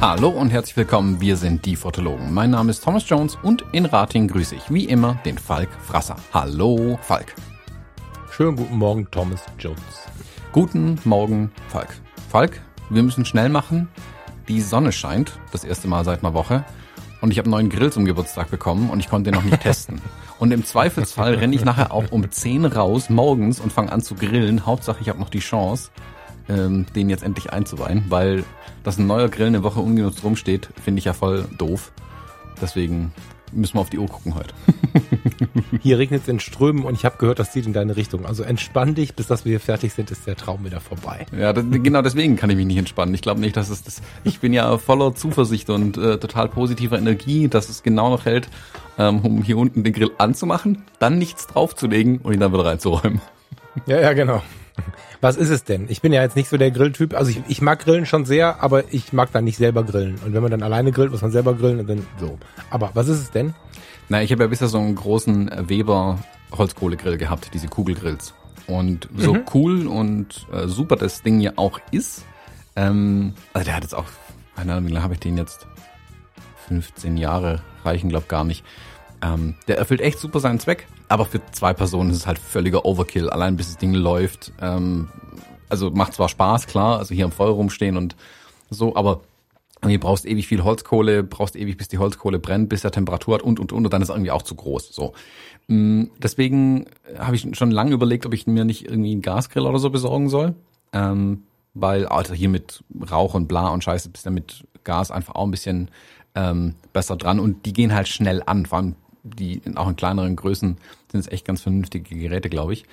Hallo und herzlich willkommen, wir sind die Fotologen. Mein Name ist Thomas Jones und in Rating grüße ich wie immer den Falk Frasser. Hallo Falk. Schönen guten Morgen, Thomas Jones. Guten Morgen, Falk. Falk, wir müssen schnell machen. Die Sonne scheint, das erste Mal seit einer Woche. Und ich habe einen neuen Grill zum Geburtstag bekommen und ich konnte den noch nicht testen. Und im Zweifelsfall renne ich nachher auch um 10 raus morgens und fange an zu grillen. Hauptsache, ich habe noch die Chance, ähm, den jetzt endlich einzuweihen, weil dass ein neuer Grill eine Woche ungenutzt rumsteht, finde ich ja voll doof. Deswegen müssen wir auf die Uhr gucken heute. Hier regnet es in Strömen und ich habe gehört, das zieht in deine Richtung. Also entspann dich, bis dass wir hier fertig sind, ist der Traum wieder vorbei. Ja, das, genau deswegen kann ich mich nicht entspannen. Ich glaube nicht, dass es das. Ich bin ja voller Zuversicht und äh, total positiver Energie, dass es genau noch hält, ähm, um hier unten den Grill anzumachen, dann nichts draufzulegen und ihn dann wieder reinzuräumen. Ja, ja, genau. Was ist es denn? Ich bin ja jetzt nicht so der Grilltyp. Also ich, ich mag Grillen schon sehr, aber ich mag dann nicht selber grillen. Und wenn man dann alleine grillt, muss man selber grillen und dann so. Aber was ist es denn? Na, ich habe ja bisher so einen großen Weber Holzkohlegrill gehabt, diese Kugelgrills. Und so mhm. cool und äh, super das Ding ja auch ist, ähm, also der hat jetzt auch, keine Ahnung, wie lange habe ich den jetzt? 15 Jahre reichen, glaub gar nicht. Ähm, der erfüllt echt super seinen Zweck, aber für zwei Personen ist es halt völliger Overkill, allein bis das Ding läuft. Ähm, also macht zwar Spaß, klar, also hier am Feuer rumstehen und so, aber du brauchst ewig viel Holzkohle, brauchst ewig, bis die Holzkohle brennt, bis er Temperatur hat und und und und dann ist irgendwie auch zu groß. So. Mm, deswegen habe ich schon lange überlegt, ob ich mir nicht irgendwie einen Gasgrill oder so besorgen soll. Ähm, weil, also hier mit Rauch und bla und Scheiße bist du mit Gas einfach auch ein bisschen ähm, besser dran und die gehen halt schnell an. Vor allem die auch in kleineren Größen sind es echt ganz vernünftige Geräte, glaube ich.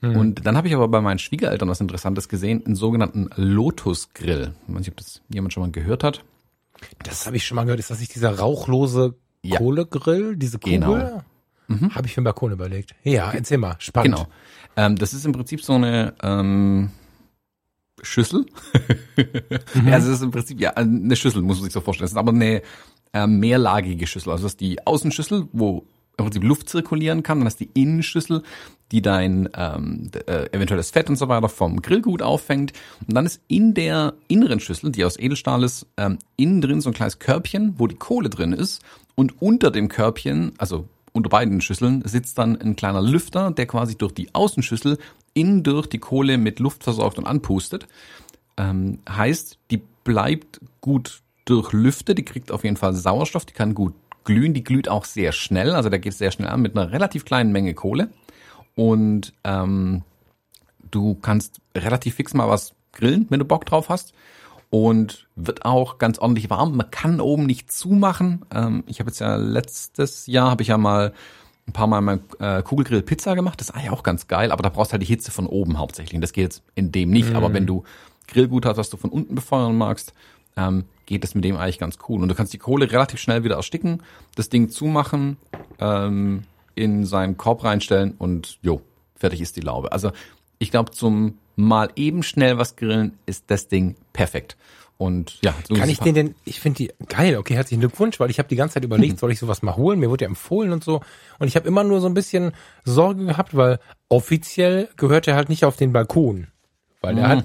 Mhm. Und dann habe ich aber bei meinen Schwiegereltern was Interessantes gesehen, einen sogenannten Lotus Grill. Ich weiß nicht, ob das jemand schon mal gehört hat. Das habe ich schon mal gehört. Ist das nicht dieser rauchlose ja. Kohlegrill, diese Kugel? Genau. Mhm. Habe ich für den Balkon überlegt. Ja, erzähl mal. Spannend. Genau. Ähm, das ist im Prinzip so eine ähm, Schüssel. mhm. ja, also es ist im Prinzip ja eine Schüssel, muss man sich so vorstellen. Es ist aber eine äh, mehrlagige Schüssel. Also das ist die Außenschüssel, wo im Prinzip Luft zirkulieren kann. Dann hast die Innenschüssel, die dein ähm, äh, eventuelles Fett und so weiter vom Grillgut auffängt. Und dann ist in der inneren Schüssel, die aus Edelstahl ist, ähm, innen drin so ein kleines Körbchen, wo die Kohle drin ist. Und unter dem Körbchen, also unter beiden Schüsseln, sitzt dann ein kleiner Lüfter, der quasi durch die Außenschüssel innen durch die Kohle mit Luft versorgt und anpustet. Ähm, heißt, die bleibt gut durchlüftet, die kriegt auf jeden Fall Sauerstoff, die kann gut glühen, die glüht auch sehr schnell, also da geht es sehr schnell an mit einer relativ kleinen Menge Kohle. Und ähm, du kannst relativ fix mal was grillen, wenn du Bock drauf hast. Und wird auch ganz ordentlich warm. Man kann oben nicht zumachen. Ähm, ich habe jetzt ja letztes Jahr habe ich ja mal ein paar Mal mein äh, Kugelgrill Pizza gemacht. Das ist eigentlich auch ganz geil, aber da brauchst du halt die Hitze von oben hauptsächlich. Und das geht jetzt in dem nicht. Mm. Aber wenn du Grillgut hast, was du von unten befeuern magst, ähm, geht das mit dem eigentlich ganz cool. Und du kannst die Kohle relativ schnell wieder ersticken, das Ding zumachen, ähm, in seinen Korb reinstellen und jo, fertig ist die Laube. Also ich glaube, zum mal eben schnell was grillen ist das Ding perfekt. Und ja, so kann ich den denn? Ich finde die geil. Okay, herzlichen Glückwunsch, weil ich habe die ganze Zeit überlegt, soll ich sowas mal holen? Mir wurde ja empfohlen und so. Und ich habe immer nur so ein bisschen Sorge gehabt, weil offiziell gehört er halt nicht auf den Balkon, weil er mhm. hat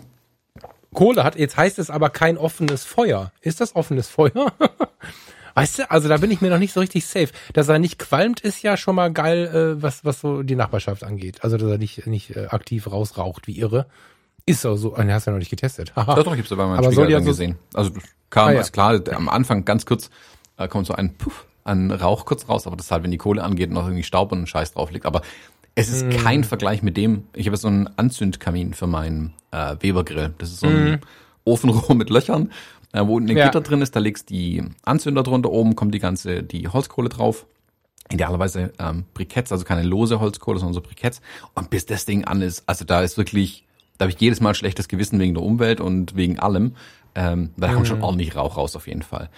Kohle hat. Jetzt heißt es aber kein offenes Feuer. Ist das offenes Feuer? weißt du, also da bin ich mir noch nicht so richtig safe. Dass er nicht qualmt, ist ja schon mal geil, äh, was, was so die Nachbarschaft angeht. Also, dass er nicht, nicht äh, aktiv rausraucht wie irre. Ist auch so, den hast du ja noch nicht getestet. doch, doch, ich hab's bei meinem ja so gesehen. Also kam, ah, ja. ist klar, am Anfang ganz kurz äh, kommt so ein Puff an Rauch kurz raus, aber das halt, wenn die Kohle angeht, noch irgendwie Staub und Scheiß drauf liegt. Aber es ist mm. kein Vergleich mit dem. Ich habe so einen Anzündkamin für meinen äh, Webergrill. Das ist so ein mm. Ofenrohr mit Löchern, äh, wo ein ja. Gitter drin ist. Da legst die Anzünder drunter. Oben kommt die ganze die Holzkohle drauf. Idealerweise ähm, Briketts, also keine lose Holzkohle, sondern so Briketts. Und bis das Ding an ist, also da ist wirklich, da habe ich jedes Mal schlechtes Gewissen wegen der Umwelt und wegen allem. Ähm, da mm. kommt schon ordentlich Rauch raus auf jeden Fall.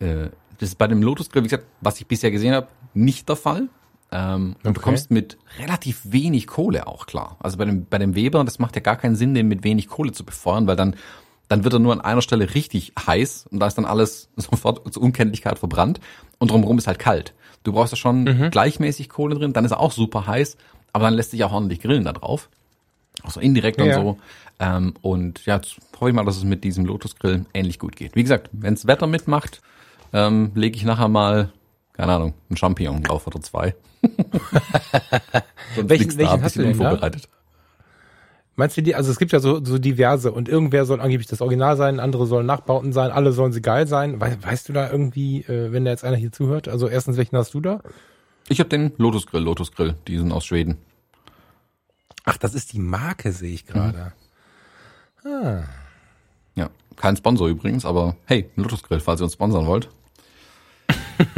Äh, das ist bei dem Lotus Grill, wie gesagt, was ich bisher gesehen habe, nicht der Fall. Ähm, okay. Und du kommst mit relativ wenig Kohle auch klar. Also bei dem, bei dem Weber, das macht ja gar keinen Sinn, den mit wenig Kohle zu befeuern, weil dann dann wird er nur an einer Stelle richtig heiß und da ist dann alles sofort zur Unkenntlichkeit verbrannt und drumherum ist halt kalt. Du brauchst da schon mhm. gleichmäßig Kohle drin, dann ist er auch super heiß, aber dann lässt sich auch ordentlich grillen da drauf. Auch so indirekt ja. und so. Ähm, und ja, jetzt hoffe ich mal, dass es mit diesem Lotus-Grill ähnlich gut geht. Wie gesagt, wenns Wetter mitmacht, ähm, lege ich nachher mal, keine Ahnung, einen Champignon drauf oder zwei. welchen welchen hast du denn vorbereitet? Da? Meinst du die, also es gibt ja so, so diverse und irgendwer soll angeblich das Original sein, andere sollen Nachbauten sein, alle sollen sie geil sein. We weißt du da irgendwie, äh, wenn da jetzt einer hier zuhört? Also erstens, welchen hast du da? Ich habe den Lotus Grill, Lotus Grill, die sind aus Schweden. Ach, das ist die Marke, sehe ich gerade. Mhm. Ah. Ja, kein Sponsor übrigens, aber hey, Lotus Grill, falls ihr uns sponsern wollt.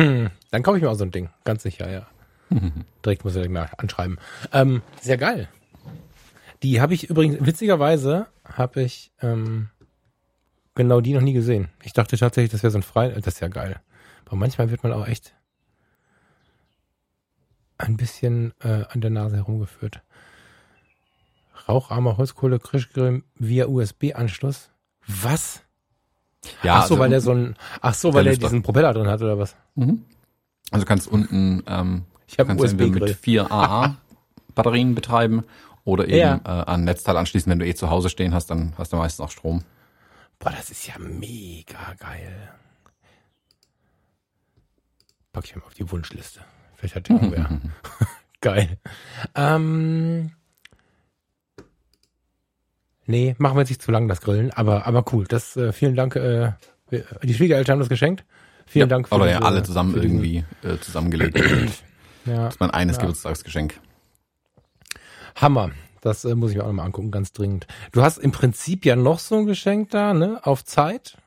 Dann kaufe ich mir auch so ein Ding, ganz sicher, ja. Direkt muss ich mal anschreiben. Ähm, sehr geil. Die habe ich übrigens, witzigerweise habe ich ähm, genau die noch nie gesehen. Ich dachte tatsächlich, das wäre so ein frei, das ist ja geil. Aber manchmal wird man auch echt ein bisschen äh, an der Nase herumgeführt. Raucharmer Holzkohle Krischgrill via USB-Anschluss. Was? Ja, ach so, also, weil der so ein, ach so, weil der diesen Propeller drin hat oder was? Mhm. Also kannst unten, ähm, ich habe USB mit vier AA Batterien betreiben oder eben ja. äh, an Netzteil anschließen, wenn du eh zu Hause stehen hast, dann hast du meistens auch Strom. Boah, das ist ja mega geil. Pack ich mal auf die Wunschliste. Vielleicht hat die irgendwer. geil. Ähm, nee, machen wir jetzt nicht zu lang, das Grillen, aber, aber cool. Das, äh, vielen Dank, äh, die Schwiegereltern haben das geschenkt. Vielen ja, Dank für Oder diese, ja, alle zusammen irgendwie äh, zusammengelegt. ja, das ist mein eines ja. Geburtstagsgeschenk. Hammer. Das äh, muss ich mir auch nochmal angucken, ganz dringend. Du hast im Prinzip ja noch so ein Geschenk da, ne? Auf Zeit.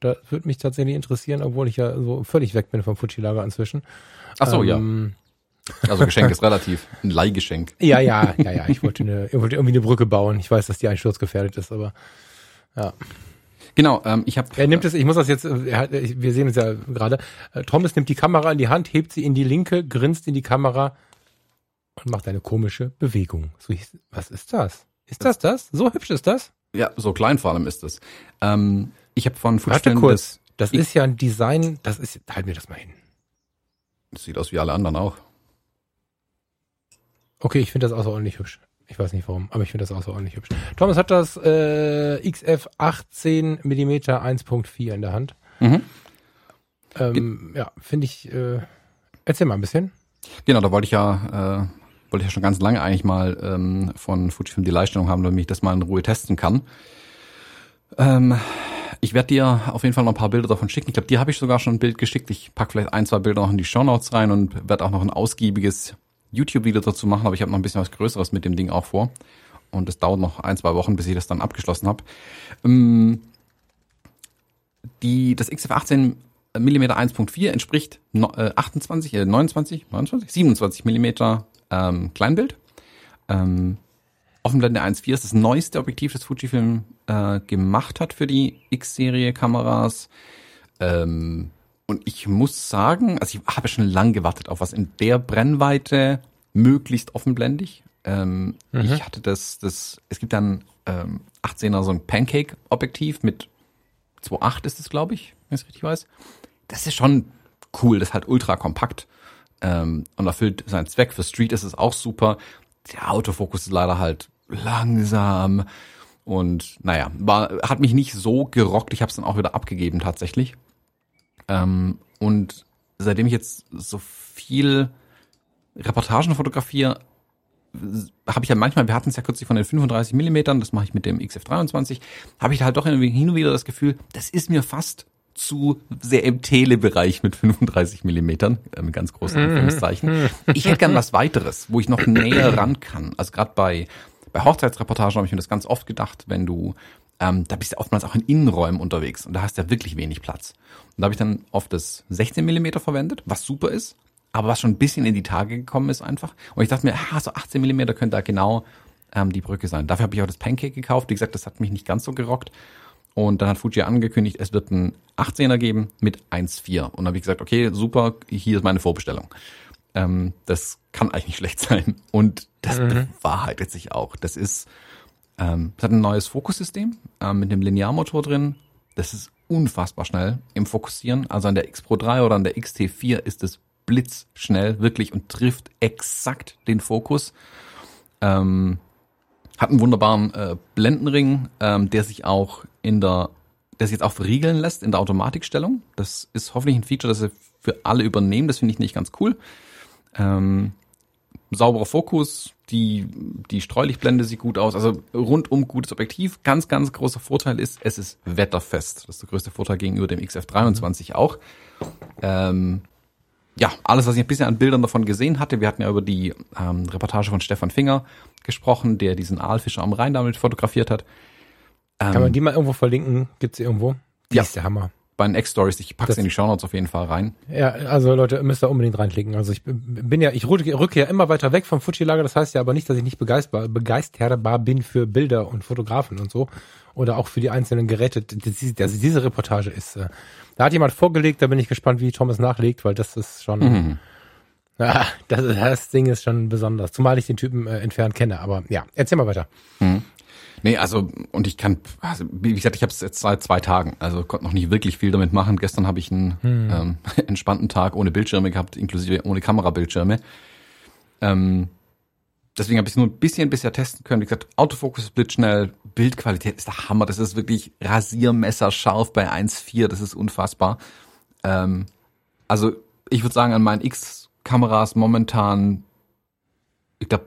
Da würde mich tatsächlich interessieren, obwohl ich ja so völlig weg bin vom Fuji-Lager inzwischen. Ach so, ähm, ja. Also Geschenk ist relativ. Ein Leihgeschenk. Ja, ja, ja, ja. Ich wollte, eine, ich wollte irgendwie eine Brücke bauen. Ich weiß, dass die einsturzgefährdet ist, aber ja. Genau, ähm, ich habe. Er nimmt es, ich muss das jetzt, hat, wir sehen es ja gerade. Äh, Thomas nimmt die Kamera in die Hand, hebt sie in die linke, grinst in die Kamera und macht eine komische Bewegung. So, was ist das? Ist das das? So hübsch ist das? Ja, so klein vor allem ist es. Ähm, ich habe von Warte kurz. Das, das ist ja ein Design, das ist, halt mir das mal hin. Das sieht aus wie alle anderen auch. Okay, ich finde das außerordentlich hübsch. Ich weiß nicht warum, aber ich finde das außerordentlich hübsch. Thomas hat das äh, XF 18 mm 1.4 in der Hand. Mhm. Ähm, ja, finde ich. Äh, erzähl mal ein bisschen. Genau, da wollte ich ja äh, wollte ich ja schon ganz lange eigentlich mal ähm, von Fujifilm die Leihstellung haben, damit ich das mal in Ruhe testen kann. Ähm, ich werde dir auf jeden Fall noch ein paar Bilder davon schicken. Ich glaube, dir habe ich sogar schon ein Bild geschickt. Ich pack vielleicht ein, zwei Bilder noch in die Show Notes rein und werde auch noch ein ausgiebiges YouTube-Video dazu machen, aber ich habe noch ein bisschen was Größeres mit dem Ding auch vor. Und es dauert noch ein, zwei Wochen, bis ich das dann abgeschlossen habe. Ähm, die, das XF18 mm 1.4 entspricht no, äh, 28, äh, 29, 29, 27 Millimeter ähm, Kleinbild. Ähm, Offenblende 1.4 ist das neueste Objektiv, das Fujifilm äh, gemacht hat für die X-Serie Kameras. Ähm, und ich muss sagen, also ich habe schon lang gewartet auf was in der Brennweite möglichst offenblendig. Ähm, mhm. Ich hatte das, das, es gibt dann ähm, 18er so ein Pancake-Objektiv mit 2.8 ist es, glaube ich, wenn ich es richtig weiß. Das ist schon cool, das ist halt ultra kompakt ähm, und erfüllt seinen Zweck. Für Street ist es auch super. Der Autofokus ist leider halt langsam und naja, war, hat mich nicht so gerockt. Ich habe es dann auch wieder abgegeben tatsächlich. Ähm, und seitdem ich jetzt so viel Reportagen fotografiere, habe ich ja manchmal, wir hatten es ja kürzlich von den 35 Millimetern, das mache ich mit dem XF23, habe ich halt doch hin und wieder das Gefühl, das ist mir fast zu sehr im Telebereich mit 35 Millimetern, äh, mit ganz großen mhm. Anführungszeichen. Ich hätte gern was weiteres, wo ich noch näher ran kann. Also gerade bei, bei Hochzeitsreportagen habe ich mir das ganz oft gedacht, wenn du, ähm, da bist du oftmals auch in Innenräumen unterwegs und da hast du ja wirklich wenig Platz. Und da habe ich dann oft das 16 Millimeter verwendet, was super ist, aber was schon ein bisschen in die Tage gekommen ist einfach. Und ich dachte mir, ah, so 18 Millimeter könnte da genau ähm, die Brücke sein. Dafür habe ich auch das Pancake gekauft. Wie gesagt, das hat mich nicht ganz so gerockt. Und dann hat Fuji angekündigt, es wird ein 18er geben mit 1.4. Und dann habe ich gesagt, okay, super, hier ist meine Vorbestellung. Ähm, das kann eigentlich nicht schlecht sein. Und das mhm. bewahrheitet sich auch. Das ist Ähm, es hat ein neues Fokussystem ähm, mit dem Linearmotor drin. Das ist unfassbar schnell im Fokussieren. Also an der X Pro 3 oder an der XT4 ist es blitzschnell wirklich und trifft exakt den Fokus. Ähm, hat einen wunderbaren äh, Blendenring, ähm, der sich auch in der, der sich jetzt auch verriegeln lässt in der Automatikstellung. Das ist hoffentlich ein Feature, das sie für alle übernehmen. Das finde ich nicht ganz cool. Ähm, sauberer Fokus, die, die Streulichtblende sieht gut aus, also rundum gutes Objektiv. Ganz, ganz großer Vorteil ist, es ist wetterfest. Das ist der größte Vorteil gegenüber dem XF23 auch. Ähm, ja, alles, was ich ein bisschen an Bildern davon gesehen hatte, wir hatten ja über die ähm, Reportage von Stefan Finger gesprochen, der diesen Aalfischer am Rhein damit fotografiert hat. Ähm, Kann man die mal irgendwo verlinken? Gibt's die irgendwo? Die ja. ist der Hammer bei den X-Stories. Ich pack's das, in die Shownotes auf jeden Fall rein. Ja, also Leute, müsst ihr unbedingt reinklicken. Also ich bin ja, ich rücke ja immer weiter weg vom Fuji-Lager. Das heißt ja aber nicht, dass ich nicht begeisterbar, begeisterbar bin für Bilder und Fotografen und so. Oder auch für die einzelnen Geräte. Also diese Reportage ist, äh, da hat jemand vorgelegt, da bin ich gespannt, wie Thomas nachlegt, weil das ist schon, mhm. ja, das, das Ding ist schon besonders. Zumal ich den Typen äh, entfernt kenne. Aber ja, erzähl mal weiter. Mhm. Nee, also und ich kann, also, wie gesagt, ich habe es jetzt seit zwei Tagen, also konnte noch nicht wirklich viel damit machen. Gestern habe ich einen hm. ähm, entspannten Tag ohne Bildschirme gehabt, inklusive ohne Kamerabildschirme. Ähm, deswegen habe ich es nur ein bisschen bisher testen können. Wie gesagt, Autofokus ist blitzschnell, Bildqualität ist der Hammer. Das ist wirklich Rasiermesser scharf bei 1.4, das ist unfassbar. Ähm, also ich würde sagen, an meinen X-Kameras momentan, ich glaube,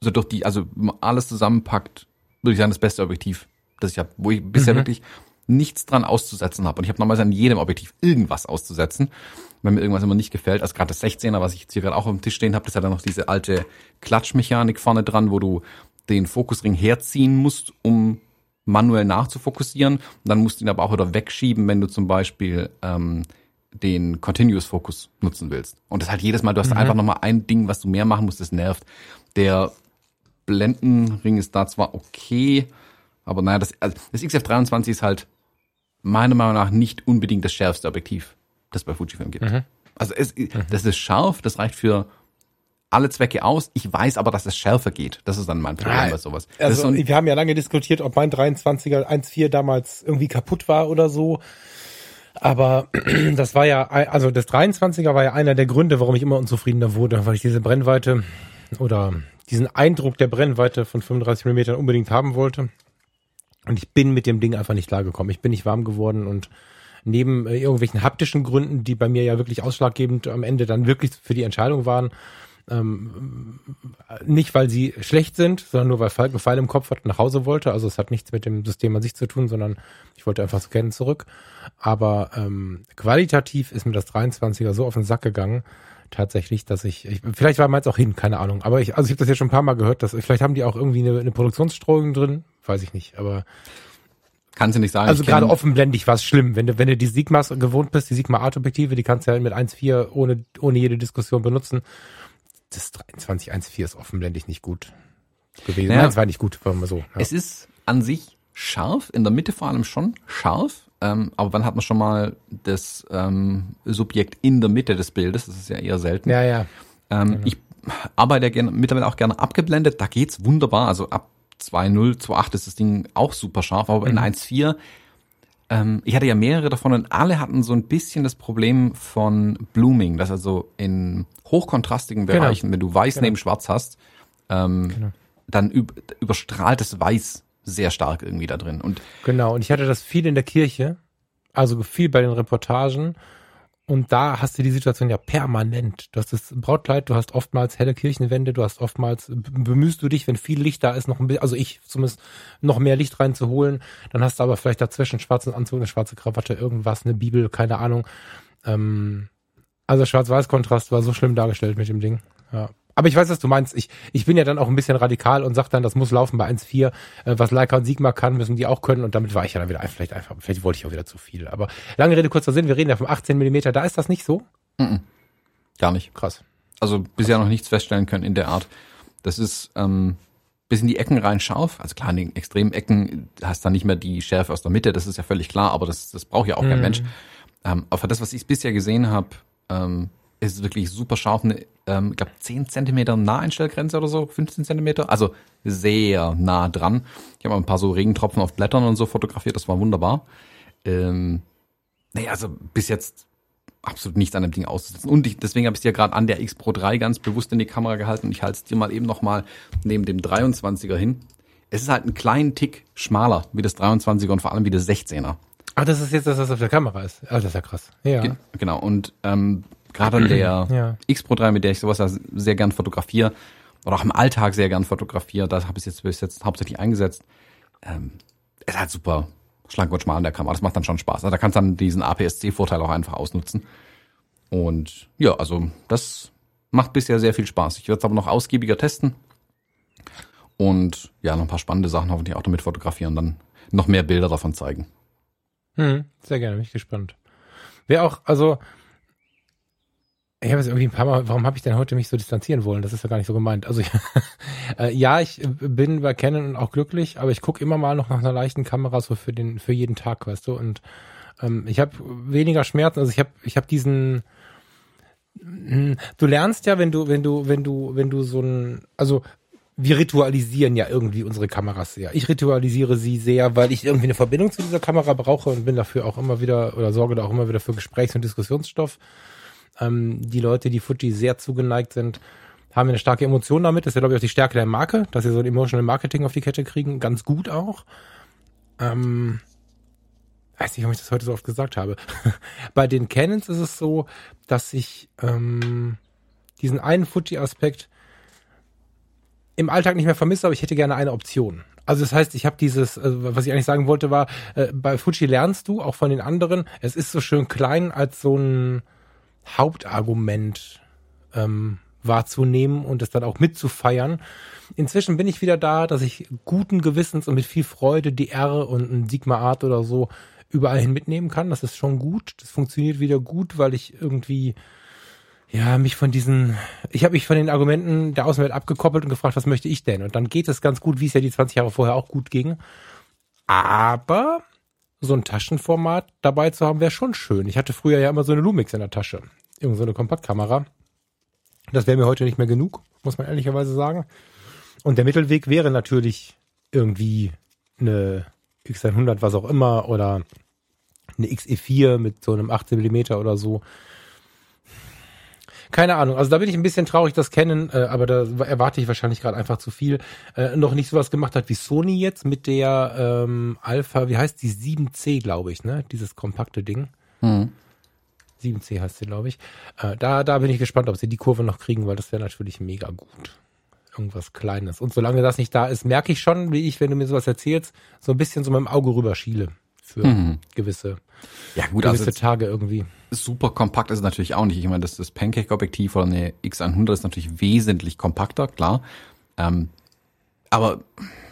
so durch die, also alles zusammenpackt, würde ich sagen, das beste Objektiv, das ich habe, wo ich bisher mhm. wirklich nichts dran auszusetzen habe. Und ich habe normalerweise an jedem Objektiv irgendwas auszusetzen, wenn mir irgendwas immer nicht gefällt. Also gerade das 16er, was ich jetzt hier gerade auch auf dem Tisch stehen habe, das hat dann noch diese alte Klatschmechanik vorne dran, wo du den Fokusring herziehen musst, um manuell nachzufokussieren. Und dann musst du ihn aber auch wieder wegschieben, wenn du zum Beispiel ähm, den Continuous Focus nutzen willst. Und das halt jedes Mal, du hast mhm. einfach nochmal ein Ding, was du mehr machen musst, das nervt. Der Blendenring ist da zwar okay, aber naja, das, also das XF23 ist halt meiner Meinung nach nicht unbedingt das schärfste Objektiv, das bei Fujifilm gibt. Mhm. Also es, mhm. das ist scharf, das reicht für alle Zwecke aus. Ich weiß aber, dass es schärfer geht. Das ist dann mein Problem bei sowas. Also, so wir haben ja lange diskutiert, ob mein 23er 1.4 damals irgendwie kaputt war oder so. Aber das war ja, also das 23er war ja einer der Gründe, warum ich immer unzufriedener wurde, weil ich diese Brennweite oder diesen Eindruck der Brennweite von 35 mm unbedingt haben wollte. Und ich bin mit dem Ding einfach nicht klargekommen. Ich bin nicht warm geworden und neben äh, irgendwelchen haptischen Gründen, die bei mir ja wirklich ausschlaggebend am Ende dann wirklich für die Entscheidung waren, ähm, nicht weil sie schlecht sind, sondern nur weil Falk einen Pfeil im Kopf hat und nach Hause wollte. Also es hat nichts mit dem System an sich zu tun, sondern ich wollte einfach scannen zurück. Aber ähm, qualitativ ist mir das 23er so auf den Sack gegangen, tatsächlich, dass ich, ich vielleicht war meins auch hin, keine Ahnung. Aber ich, also ich habe das jetzt schon ein paar Mal gehört, dass vielleicht haben die auch irgendwie eine, eine Produktionsstreuung drin, weiß ich nicht. Aber Kannst du nicht sagen. Also gerade offenblendig war es schlimm. Wenn du, wenn du die Sigmas gewohnt bist, die Sigma Art Objektive, die kannst du ja mit 1.4 ohne, ohne jede Diskussion benutzen. Das 23.1.4 ist offenblendig nicht gut gewesen. Naja, Nein, es war nicht gut, sagen wir so. Ja. Es ist an sich scharf, in der Mitte vor allem schon scharf, ähm, aber wann hat man schon mal das ähm, Subjekt in der Mitte des Bildes? Das ist ja eher selten. Ja, ja. Ähm, genau. Ich arbeite ja gerne, mittlerweile auch gerne abgeblendet. Da geht's wunderbar. Also ab 2.0, 2.8 ist das Ding auch super scharf, aber mhm. in 1.4 ähm, ich hatte ja mehrere davon und alle hatten so ein bisschen das Problem von Blooming, dass also in hochkontrastigen genau. Bereichen, genau. wenn du weiß genau. neben schwarz hast, ähm, genau. dann überstrahlt das Weiß sehr stark irgendwie da drin. Und genau, und ich hatte das viel in der Kirche, also viel bei den Reportagen. Und da hast du die Situation ja permanent. Du hast das Brautkleid, du hast oftmals helle Kirchenwände, du hast oftmals, bemühst du dich, wenn viel Licht da ist, noch ein bisschen, also ich zumindest, noch mehr Licht reinzuholen. Dann hast du aber vielleicht dazwischen schwarzen Anzug, eine schwarze Krawatte, irgendwas, eine Bibel, keine Ahnung. Ähm, also Schwarz-Weiß-Kontrast war so schlimm dargestellt mit dem Ding. Ja. Aber ich weiß, was du meinst. Ich, ich bin ja dann auch ein bisschen radikal und sag dann, das muss laufen bei 1.4. Äh, was Leica und Sigma kann, müssen die auch können. Und damit war ich ja dann wieder vielleicht einfach, vielleicht wollte ich auch wieder zu viel. Aber lange Rede, kurzer Sinn, wir reden ja vom 18 Millimeter. Da ist das nicht so? Mm -mm. Gar nicht. Krass. Also bisher noch nichts feststellen können in der Art. Das ist ähm, bis in die Ecken rein scharf. Also klar, in den extremen Ecken hast du dann nicht mehr die Schärfe aus der Mitte, das ist ja völlig klar, aber das, das braucht ja auch kein mm. Mensch. Ähm, aber für das, was ich bisher gesehen habe, ähm, ist wirklich super scharf, eine, ähm, ich glaube 10 Zentimeter Naheinstellgrenze oder so, 15 Zentimeter, also sehr nah dran. Ich habe ein paar so Regentropfen auf Blättern und so fotografiert, das war wunderbar. Ähm, naja, also bis jetzt absolut nichts an dem Ding auszusetzen. Und ich, deswegen habe ich es dir gerade an der X Pro 3 ganz bewusst in die Kamera gehalten und ich halte es dir mal eben nochmal neben dem 23er hin. Es ist halt ein kleinen Tick schmaler wie das 23er und vor allem wie das 16er. Ah, das ist jetzt das, was auf der Kamera ist. Ah, das ist ja krass. Ja. Ge genau. Und ähm, gerade an der Ja. X Pro 3, mit der ich sowas ja sehr gern fotografiere, oder auch im Alltag sehr gern fotografiere, da habe ich es jetzt bis jetzt hauptsächlich eingesetzt. Ähm, ist halt super schlank und schmal an der Kamera. Das macht dann schon Spaß. Also da kannst du dann diesen APS-C-Vorteil auch einfach ausnutzen. Und ja, also das macht bisher sehr viel Spaß. Ich werde es aber noch ausgiebiger testen. Und ja, noch ein paar spannende Sachen hoffentlich auch damit fotografieren, dann noch mehr Bilder davon zeigen. Hm, sehr gerne, bin ich gespannt. Wer auch, also, ich habe es irgendwie ein paar Mal, warum habe ich denn heute mich so distanzieren wollen? Das ist ja gar nicht so gemeint. Also, äh, ja, ich bin bei Canon auch glücklich, aber ich gucke immer mal noch nach einer leichten Kamera so für den, für jeden Tag, weißt du, und ähm, ich habe weniger Schmerzen, also ich habe, ich habe diesen, hm, du lernst ja, wenn du, wenn du, wenn du, wenn du so ein, also wir ritualisieren ja irgendwie unsere Kameras sehr. Ich ritualisiere sie sehr, weil ich irgendwie eine Verbindung zu dieser Kamera brauche und bin dafür auch immer wieder oder sorge da auch immer wieder für Gesprächs- und Diskussionsstoff. Ähm, die Leute, die Fuji sehr zugeneigt sind, haben eine starke Emotion damit. Das ist ja, glaube ich, auch die Stärke der Marke, dass sie so ein Emotional Marketing auf die Kette kriegen. Ganz gut auch. Ähm, weiß nicht, ob ich das heute so oft gesagt habe. Bei den Canons ist es so, dass ich ähm, diesen einen Fuji-Aspekt im Alltag nicht mehr vermisse, aber ich hätte gerne eine Option. Also das heißt, ich habe dieses, also was ich eigentlich sagen wollte, war, äh, bei Fuji lernst du auch von den anderen, es ist so schön klein als so ein Hauptargument ähm, wahrzunehmen und es dann auch mitzufeiern. Inzwischen bin ich wieder da, dass ich guten Gewissens und mit viel Freude die R und ein Sigma Art oder so überall hin mitnehmen kann. Das ist schon gut. Das funktioniert wieder gut, weil ich irgendwie ja, mich von diesen, ich habe mich von den Argumenten der Außenwelt abgekoppelt und gefragt, was möchte ich denn? Und dann geht es ganz gut, wie es ja die 20 Jahre vorher auch gut ging. Aber so ein Taschenformat dabei zu haben, wäre schon schön. Ich hatte früher ja immer so eine Lumix in der Tasche. Irgend so eine Kompaktkamera. Das wäre mir heute nicht mehr genug, muss man ehrlicherweise sagen. Und der Mittelweg wäre natürlich irgendwie eine X100, was auch immer, oder eine XE4 mit so einem 18 Millimeter oder so. Keine Ahnung, also da bin ich ein bisschen traurig, das kennen, äh, aber da erwarte ich wahrscheinlich gerade einfach zu viel. Äh, noch nicht sowas gemacht hat wie Sony jetzt mit der ähm, Alpha, wie heißt die 7C, glaube ich, ne? Dieses kompakte Ding. Mhm. 7C heißt sie, glaube ich. Äh, da, da bin ich gespannt, ob sie die Kurve noch kriegen, weil das wäre natürlich mega gut. Irgendwas Kleines. Und solange das nicht da ist, merke ich schon, wie ich, wenn du mir sowas erzählst, so ein bisschen so mit dem Auge rüberschiele für Mhm. gewisse, Ja gut, gewisse also Tage irgendwie. Super kompakt ist es natürlich auch nicht. Ich meine, das, das Pancake-Objektiv oder eine X100 ist natürlich wesentlich kompakter, klar. Ähm, aber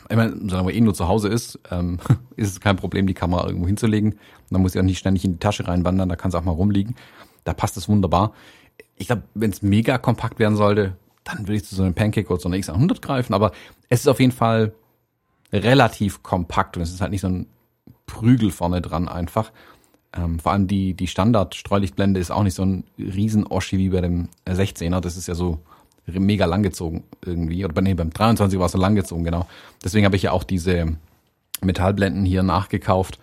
ich meine, solange man eh nur zu Hause ist, ähm, ist es kein Problem, die Kamera irgendwo hinzulegen. Man muss ja auch nicht ständig in die Tasche reinwandern, da kann es auch mal rumliegen. Da passt es wunderbar. Ich glaube, wenn es mega kompakt werden sollte, dann würde ich zu so einem Pancake oder so einer X100 greifen. Aber es ist auf jeden Fall relativ kompakt und es ist halt nicht so ein Prügel vorne dran einfach. Ähm, vor allem die, die Standard-Streulichtblende ist auch nicht so ein riesen Oschi wie bei dem 16er. Das ist ja so mega langgezogen irgendwie. Oder nee, beim 23 war es so langgezogen, genau. Deswegen habe ich ja auch diese Metallblenden hier nachgekauft,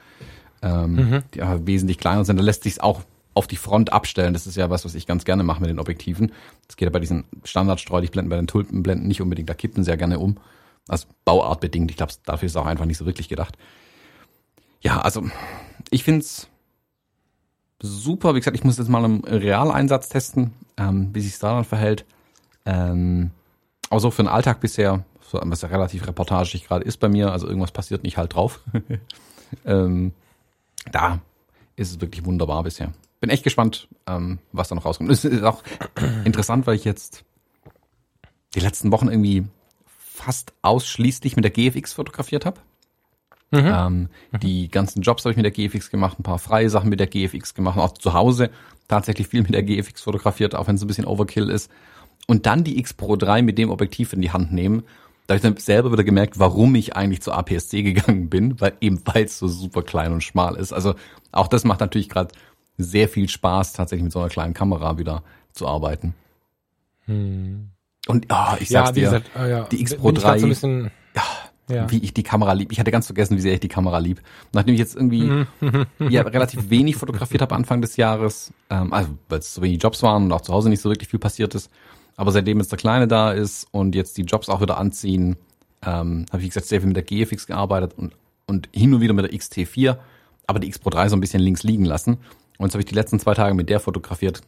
ähm, die aber wesentlich kleiner sind. Da lässt sich auch auf die Front abstellen. Das ist ja was, was ich ganz gerne mache mit den Objektiven. Das geht ja bei diesen Standard-Streulichtblenden, bei den Tulpenblenden nicht unbedingt. Da kippen sie ja gerne um. Also bauartbedingt. Ich glaube, dafür ist es auch einfach nicht so wirklich gedacht. Ja, also ich find's super. Wie gesagt, ich muss jetzt mal im Realeinsatz testen, ähm, wie sich da dann verhält. Ähm, aber so für den Alltag bisher, so, was ja relativ reportagig gerade ist bei mir, also irgendwas passiert nicht halt drauf. ähm, da ist es wirklich wunderbar bisher. Bin echt gespannt, ähm, was da noch rauskommt. Es ist auch interessant, weil ich jetzt die letzten Wochen irgendwie fast ausschließlich mit der GFX fotografiert habe. Ähm, die ganzen Jobs habe ich mit der GFX gemacht, ein paar freie Sachen mit der GFX gemacht, auch zu Hause tatsächlich viel mit der GFX fotografiert, auch wenn es ein bisschen Overkill ist. Und dann die X Pro 3 mit dem Objektiv in die Hand nehmen. Da habe ich dann selber wieder gemerkt, warum ich eigentlich zur APS-C gegangen bin, weil eben weil es so super klein und schmal ist. Also auch das macht natürlich gerade sehr viel Spaß, tatsächlich mit so einer kleinen Kamera wieder zu arbeiten. Hm. Und oh, ich sag's ja, dir, gesagt, oh ja. die X Pro 3, so ja. wie ich die Kamera lieb. Ich hatte ganz vergessen, wie sehr ich die Kamera lieb. Nachdem ich jetzt irgendwie ja, relativ wenig fotografiert habe Anfang des Jahres, ähm, also weil es so wenig Jobs waren und auch zu Hause nicht so wirklich viel passiert ist, aber seitdem jetzt der Kleine da ist und jetzt die Jobs auch wieder anziehen, ähm, habe ich, wie gesagt, sehr viel mit der GFX gearbeitet und, und hin und wieder mit der XT4, aber die X Pro 3 so ein bisschen links liegen lassen. Und jetzt habe ich die letzten zwei Tage mit der fotografiert.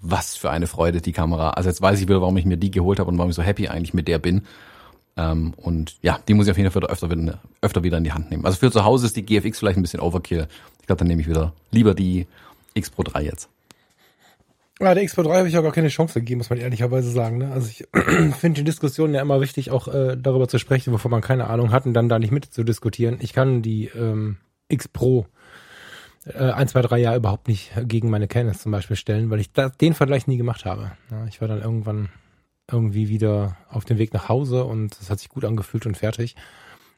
Was für eine Freude, die Kamera. Also jetzt weiß ich wieder, warum ich mir die geholt habe und warum ich so happy eigentlich mit der bin. Ähm, und ja, die muss ich auf jeden Fall öfter, wieder, öfter wieder in die Hand nehmen. Also für zu Hause ist die GFX vielleicht ein bisschen Overkill. Ich glaube, dann nehme ich wieder lieber die X Pro 3 jetzt. Ja, der X Pro 3 habe ich auch gar keine Chance gegeben, muss man ehrlicherweise sagen. Ne? Also ich finde die Diskussion ja immer wichtig, auch äh, darüber zu sprechen, bevor man keine Ahnung hat und dann da nicht mit zu diskutieren. Ich kann die ähm, X Pro äh, ein, zwei, drei Jahre überhaupt nicht gegen meine Canon zum Beispiel stellen, weil ich da, den Vergleich nie gemacht habe. Ich war dann irgendwann irgendwie wieder auf dem Weg nach Hause und es hat sich gut angefühlt und fertig.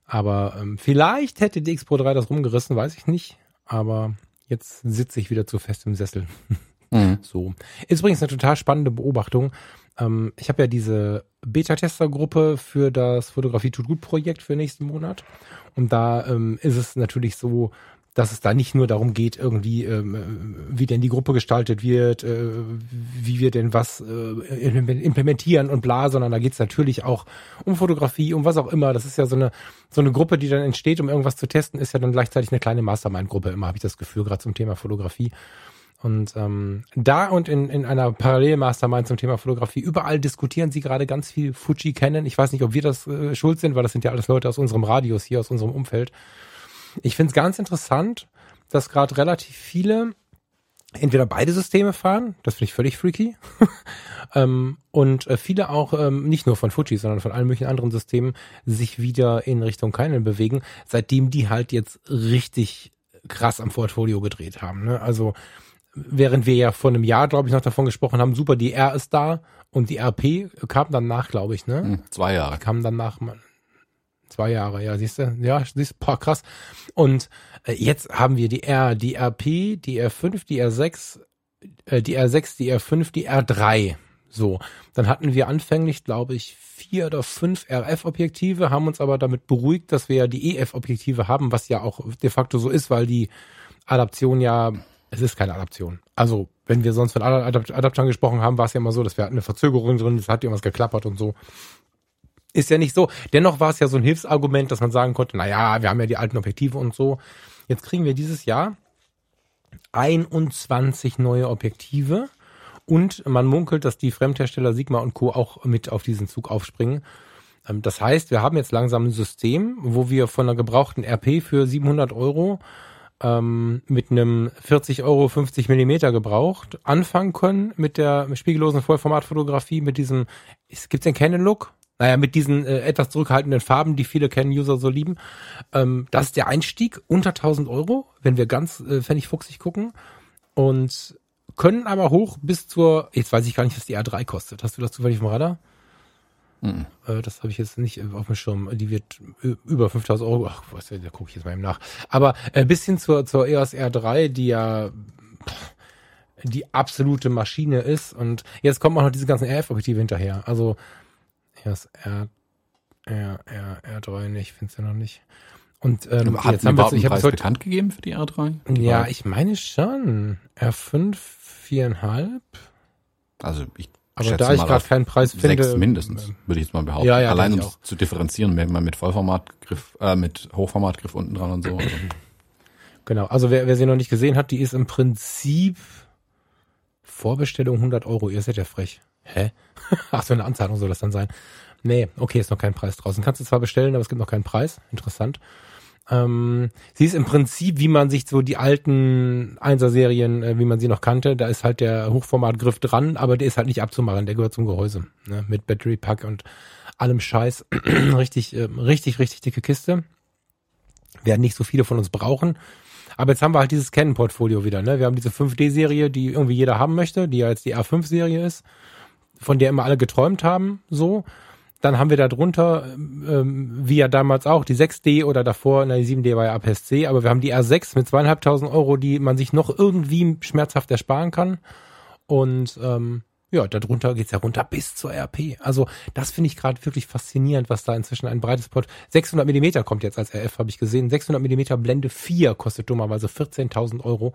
Aber ähm, vielleicht hätte die X Pro 3 das rumgerissen, weiß ich nicht. Aber jetzt sitze ich wieder zu fest im Sessel. Mhm. So. Ist übrigens eine total spannende Beobachtung. Ähm, ich habe ja diese Beta-Tester-Gruppe für das Fotografie tut gut Projekt für nächsten Monat. Und da ähm, ist es natürlich so, dass es da nicht nur darum geht, irgendwie, ähm, wie denn die Gruppe gestaltet wird, äh, wie wir denn was äh, implementieren und bla, sondern da geht es natürlich auch um Fotografie, um was auch immer. Das ist ja so eine so eine Gruppe, die dann entsteht, um irgendwas zu testen, ist ja dann gleichzeitig eine kleine Mastermind-Gruppe. Immer habe ich das Gefühl, gerade zum Thema Fotografie. Und ähm, da und in, in einer Parallel-Mastermind zum Thema Fotografie, überall diskutieren sie gerade ganz viel Fuji kennen. Ich weiß nicht, ob wir das äh, schuld sind, weil das sind ja alles Leute aus unserem Radius hier, aus unserem Umfeld. Ich finde es ganz interessant, dass gerade relativ viele entweder beide Systeme fahren, das finde ich völlig freaky, ähm, und äh, viele auch ähm, nicht nur von Fuji, sondern von allen möglichen anderen Systemen sich wieder in Richtung Canon bewegen, seitdem die halt jetzt richtig krass am Portfolio gedreht haben. Ne? Also während wir ja vor einem Jahr, glaube ich, noch davon gesprochen haben, super, die R ist da und die RP kam dann nach, glaube ich, ne? Hm, zwei Jahre. Kam dann nach, Zwei Jahre, ja, siehst du? Ja, siehst boah, krass. Und äh, jetzt haben wir die R, die RP, die R5, die R6, äh, die R6, die R5, die R3. So, dann hatten wir anfänglich, glaube ich, vier oder fünf RF-Objektive, haben uns aber damit beruhigt, dass wir ja die EF-Objektive haben, was ja auch de facto so ist, weil die Adaption ja, es ist keine Adaption. Also, wenn wir sonst von Adapt Adaptern gesprochen haben, war es ja immer so, dass wir hatten eine Verzögerung drin, es hat irgendwas geklappert und so. Ist ja nicht so. Dennoch war es ja so ein Hilfsargument, dass man sagen konnte, na ja, wir haben ja die alten Objektive und so. Jetzt kriegen wir dieses Jahr 21 neue Objektive und man munkelt, dass die Fremdhersteller Sigma und Co. auch mit auf diesen Zug aufspringen. Ähm, das heißt, wir haben jetzt langsam ein System, wo wir von einer gebrauchten RP für 700 Euro ähm, mit einem 40 Euro 50 Millimeter gebraucht anfangen können mit der spiegellosen Vollformatfotografie, mit diesem, es gibt den Canon Look, naja, mit diesen äh, etwas zurückhaltenden Farben, die viele Canon-User so lieben. Ähm, das ist der Einstieg unter 1000 Euro, wenn wir ganz äh, pfennigfuchsig gucken. Und können aber hoch bis zur, jetzt weiß ich gar nicht, was die R3 kostet. Hast du das zufällig vom Radar? Mhm. Äh, das habe ich jetzt nicht auf dem Schirm. Die wird über 5000 Euro. Ach, was, da gucke ich jetzt mal eben nach. Aber äh, bis hin zur, zur EOS R3, die ja die absolute Maschine ist. Und jetzt kommen auch noch diese ganzen RF-Objektive hinterher. Also erst R, R, R, R3 nicht, findest du noch nicht. Und ähm, hat jetzt haben wir ich habe heute bekannt gegeben für die R3? Die ja, ich meine schon. R5 viereinhalb. Also ich aber da ich gerade keinen Preis finde, sechs mindestens, würde ich jetzt mal behaupten. Ja, ja, Allein um es zu differenzieren, merkt man mit Vollformatgriff, äh, mit Hochformatgriff unten dran und so. Also. Genau, also wer, wer sie noch nicht gesehen hat, die ist im Prinzip Vorbestellung 100 Euro. Ihr seid ja frech. Hä? Ach so, eine Anzahlung soll das dann sein. Nee, okay, ist noch kein Preis draußen. Kannst du zwar bestellen, aber es gibt noch keinen Preis. Interessant. Ähm, sie ist im Prinzip, wie man sich so die alten Einser-Serien, äh, wie man sie noch kannte, da ist halt der Hochformatgriff dran, aber der ist halt nicht abzumachen, der gehört zum Gehäuse. Ne? Mit Battery Pack und allem Scheiß. richtig, äh, richtig, richtig dicke Kiste. Werden nicht so viele von uns brauchen. Aber jetzt haben wir halt dieses Canon-Portfolio wieder. Ne? Wir haben diese 5D-Serie, die irgendwie jeder haben möchte, die ja jetzt die R5-Serie ist von der immer alle geträumt haben, so. Dann haben wir da drunter, ähm, wie ja damals auch, die 6D oder davor, na, die 7D war ja APS-C, aber wir haben die R6 mit zweieinhalbtausend Euro, die man sich noch irgendwie schmerzhaft ersparen kann. Und ähm, ja, darunter geht's ja runter bis zur RP. Also das finde ich gerade wirklich faszinierend, was da inzwischen ein breites Port. 600 Millimeter kommt jetzt als RF, habe ich gesehen. 600 Millimeter Blende 4 kostet dummerweise 14.000 Euro.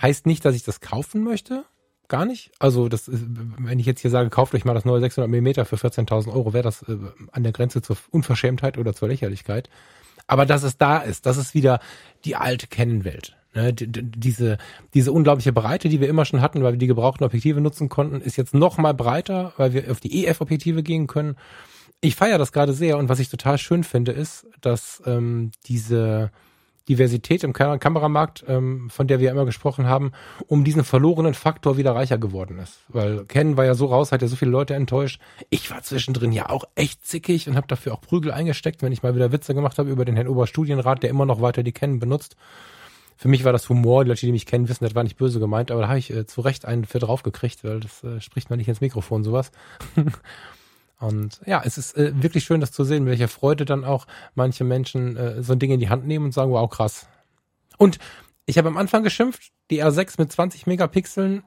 Heißt nicht, dass ich das kaufen möchte. Gar nicht. Also das, ist, wenn ich jetzt hier sage, kauft euch mal das neue 600 Millimeter für 14.000 Euro, wäre das äh, an der Grenze zur Unverschämtheit oder zur Lächerlichkeit. Aber dass es da ist, das ist wieder die alte Kennenwelt. Ne, diese, diese unglaubliche Breite, die wir immer schon hatten, weil wir die gebrauchten Objektive nutzen konnten, ist jetzt noch mal breiter, weil wir auf die EF-Objektive gehen können. Ich feiere das gerade sehr und was ich total schön finde, ist, dass ähm, diese Diversität im Kam Kameramarkt, ähm, von der wir immer gesprochen haben, um diesen verlorenen Faktor wieder reicher geworden ist. Weil Ken war ja so raus, hat ja so viele Leute enttäuscht. Ich war zwischendrin ja auch echt zickig und habe dafür auch Prügel eingesteckt, wenn ich mal wieder Witze gemacht habe über den Herrn Oberstudienrat, der immer noch weiter die Ken benutzt. Für mich war das Humor, die Leute, die mich kennen, wissen, das war nicht böse gemeint, aber da habe ich äh, zu Recht einen für drauf gekriegt, weil das äh, spricht man nicht ins Mikrofon, sowas. und ja, es ist äh, wirklich schön, das zu sehen, mit welcher Freude dann auch manche Menschen äh, so ein Ding in die Hand nehmen und sagen, wow, krass. Und ich habe am Anfang geschimpft, die R6 mit 20 Megapixeln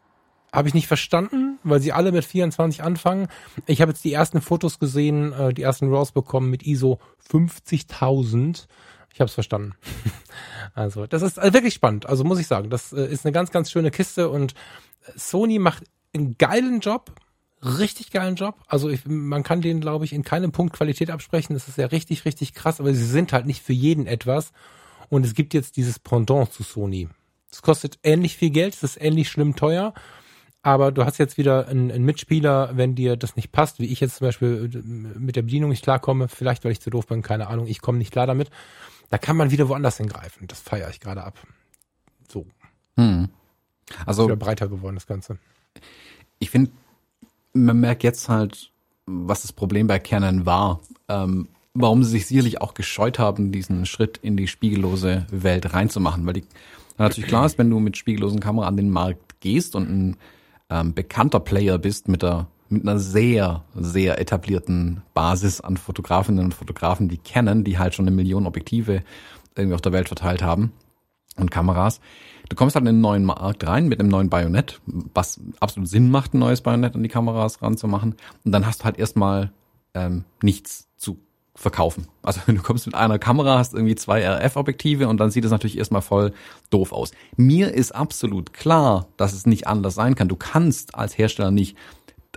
habe ich nicht verstanden, weil sie alle mit 24 anfangen. Ich habe jetzt die ersten Fotos gesehen, äh, die ersten RAWs bekommen mit ISO 50.000 ich habe es verstanden. also, das ist also wirklich spannend. Also muss ich sagen, das äh, ist eine ganz, ganz schöne Kiste und Sony macht einen geilen Job, richtig geilen Job. Also ich, man kann denen, glaube ich, in keinem Punkt Qualität absprechen. Das ist ja richtig, richtig krass, aber sie sind halt nicht für jeden etwas. Und es gibt jetzt dieses Pendant zu Sony. Es kostet ähnlich viel Geld, es ist ähnlich schlimm teuer. Aber du hast jetzt wieder einen, einen, Mitspieler, wenn dir das nicht passt, wie ich jetzt zum Beispiel äh, mit der Bedienung nicht klarkomme, vielleicht weil ich zu doof bin, keine Ahnung, ich komme nicht klar damit da kann man wieder woanders hingreifen. Das feiere ich gerade ab. So. Hm. Also wieder breiter geworden das Ganze. Ich finde, man merkt jetzt halt, was das Problem bei Canon war. Ähm, warum sie sich sicherlich auch gescheut haben, diesen Schritt in die spiegellose Welt reinzumachen. Weil die natürlich klar ist, wenn du mit spiegellosen Kamera an den Markt gehst und ein ähm, bekannter Player bist mit der mit einer sehr, sehr etablierten Basis an Fotografinnen und Fotografen, die kennen, die halt schon eine Million Objektive irgendwie auf der Welt verteilt haben und Kameras. Du kommst halt in einen neuen Markt rein mit einem neuen Bajonett, was absolut Sinn macht, ein neues Bajonett an die Kameras ranzumachen. Und dann hast du halt erstmal ähm, nichts zu verkaufen. Also du kommst mit einer Kamera, hast irgendwie zwei RF-Objektive und dann sieht es natürlich erstmal voll doof aus. Mir ist absolut klar, dass es nicht anders sein kann. Du kannst als Hersteller nicht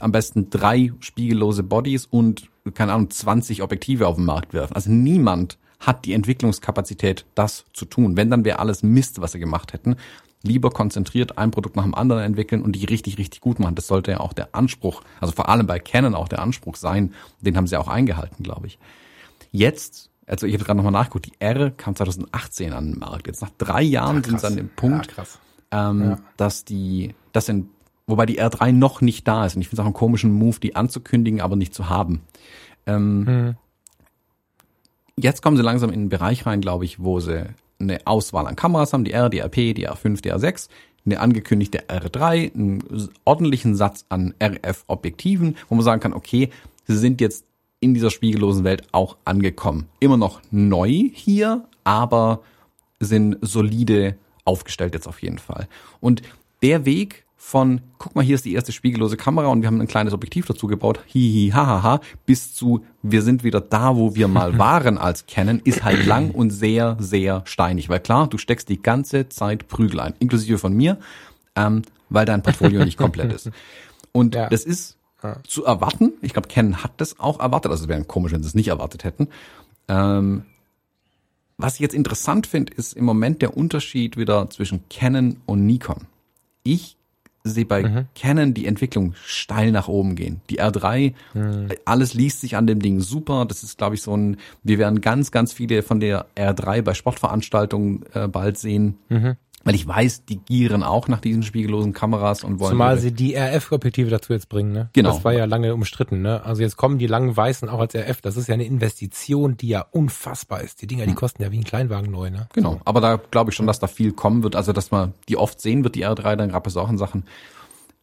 am besten drei spiegellose Bodies und, keine Ahnung, 20 Objektive auf den Markt werfen. Also niemand hat die Entwicklungskapazität, das zu tun. Wenn, dann wäre alles Mist, was sie gemacht hätten. Lieber konzentriert ein Produkt nach dem anderen entwickeln und die richtig, richtig gut machen. Das sollte ja auch der Anspruch, also vor allem bei Canon auch der Anspruch sein. Den haben sie auch eingehalten, glaube ich. Jetzt, also ich habe gerade nochmal nachgeguckt, die R kam 2018 an den Markt. Jetzt nach drei Jahren ja, sind sie an dem Punkt, ja, ähm, ja. dass die, das sind Wobei die R3 noch nicht da ist. Und ich finde es auch einen komischen Move, die anzukündigen, aber nicht zu haben. Ähm, hm. Jetzt kommen sie langsam in einen Bereich rein, glaube ich, wo sie eine Auswahl an Kameras haben, die R, die RP, die R5, die R6, eine angekündigte R3, einen ordentlichen Satz an RF-Objektiven, wo man sagen kann, okay, sie sind jetzt in dieser spiegellosen Welt auch angekommen. Immer noch neu hier, aber sind solide aufgestellt jetzt auf jeden Fall. Und der Weg, von, guck mal, hier ist die erste spiegellose Kamera und wir haben ein kleines Objektiv dazu gebaut, hihi, hahaha, bis zu, wir sind wieder da, wo wir mal waren als Canon, ist halt lang und sehr, sehr steinig. Weil klar, du steckst die ganze Zeit Prügel ein, inklusive von mir, ähm, weil dein Portfolio nicht komplett ist. Und ja. das ist zu erwarten. Ich glaube, Canon hat das auch erwartet. Also es wäre komisch, wenn sie es nicht erwartet hätten. Ähm, was ich jetzt interessant finde, ist im Moment der Unterschied wieder zwischen Canon und Nikon. Ich sehe bei mhm. Canon die Entwicklung steil nach oben gehen. Die R3, mhm. alles liest sich an dem Ding super. Das ist, glaube ich, so ein, wir werden ganz, ganz viele von der R3 bei Sportveranstaltungen äh, bald sehen. Mhm. Weil ich weiß, die gieren auch nach diesen spiegellosen Kameras und wollen. Zumal sie die RF-Objektive dazu jetzt bringen, ne? Genau. Das war ja lange umstritten, ne? Also jetzt kommen die langen weißen auch als RF. Das ist ja eine Investition, die ja unfassbar ist. Die Dinger, die hm. kosten ja wie ein Kleinwagen neu, ne? Genau. So. Aber da glaube ich schon, dass da viel kommen wird. Also, dass man die oft sehen wird, die R3, dann gab es auch in Sachen.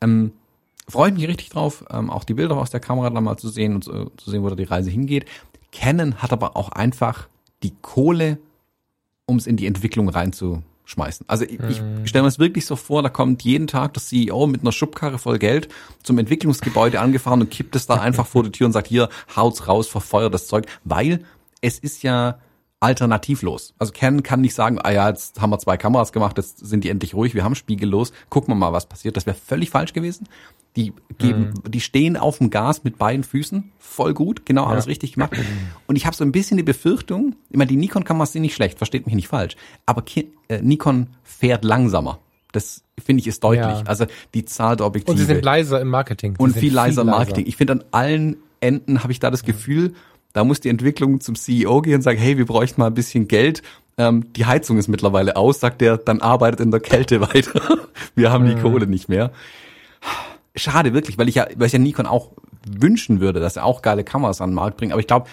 Ähm, freue ich mich richtig drauf, ähm, auch die Bilder aus der Kamera dann mal zu sehen und zu, zu sehen, wo da die Reise hingeht. Canon hat aber auch einfach die Kohle, um es in die Entwicklung reinzuschmeißen. Also ich, ich Mhm. stelle mir es wirklich so vor, da kommt jeden Tag der CEO mit einer Schubkarre voll Geld zum Entwicklungsgebäude angefahren und kippt es da einfach vor die Tür und sagt, hier, haut's raus, verfeuert das Zeug, weil es ist ja alternativlos. Also Canon kann nicht sagen, ah ja, jetzt haben wir zwei Kameras gemacht, jetzt sind die endlich ruhig, wir haben spiegellos, gucken wir mal, was passiert. Das wäre völlig falsch gewesen. Die geben, die stehen auf dem Gas mit beiden Füßen, voll gut, genau alles richtig gemacht. Und ich habe so ein bisschen die Befürchtung, ich meine, die Nikon-Kameras sind nicht schlecht, versteht mich nicht falsch, aber Ki äh, Nikon fährt langsamer. Das finde ich ist deutlich. Ja. Also die Zahl der Objektive Und sie sind leiser im Marketing. Sie und viel leiser Marketing. Ich finde an allen Enden habe ich da das Gefühl, da muss die Entwicklung zum CEO gehen und sagen, hey, wir bräuchten mal ein bisschen Geld. Ähm, die Heizung ist mittlerweile aus, sagt der, dann arbeitet in der Kälte weiter. wir haben die Kohle nicht mehr. Schade, wirklich, weil ich ja, weil ich ja Nikon auch wünschen würde, dass er auch geile Kameras an den Markt bringt. Aber ich glaube,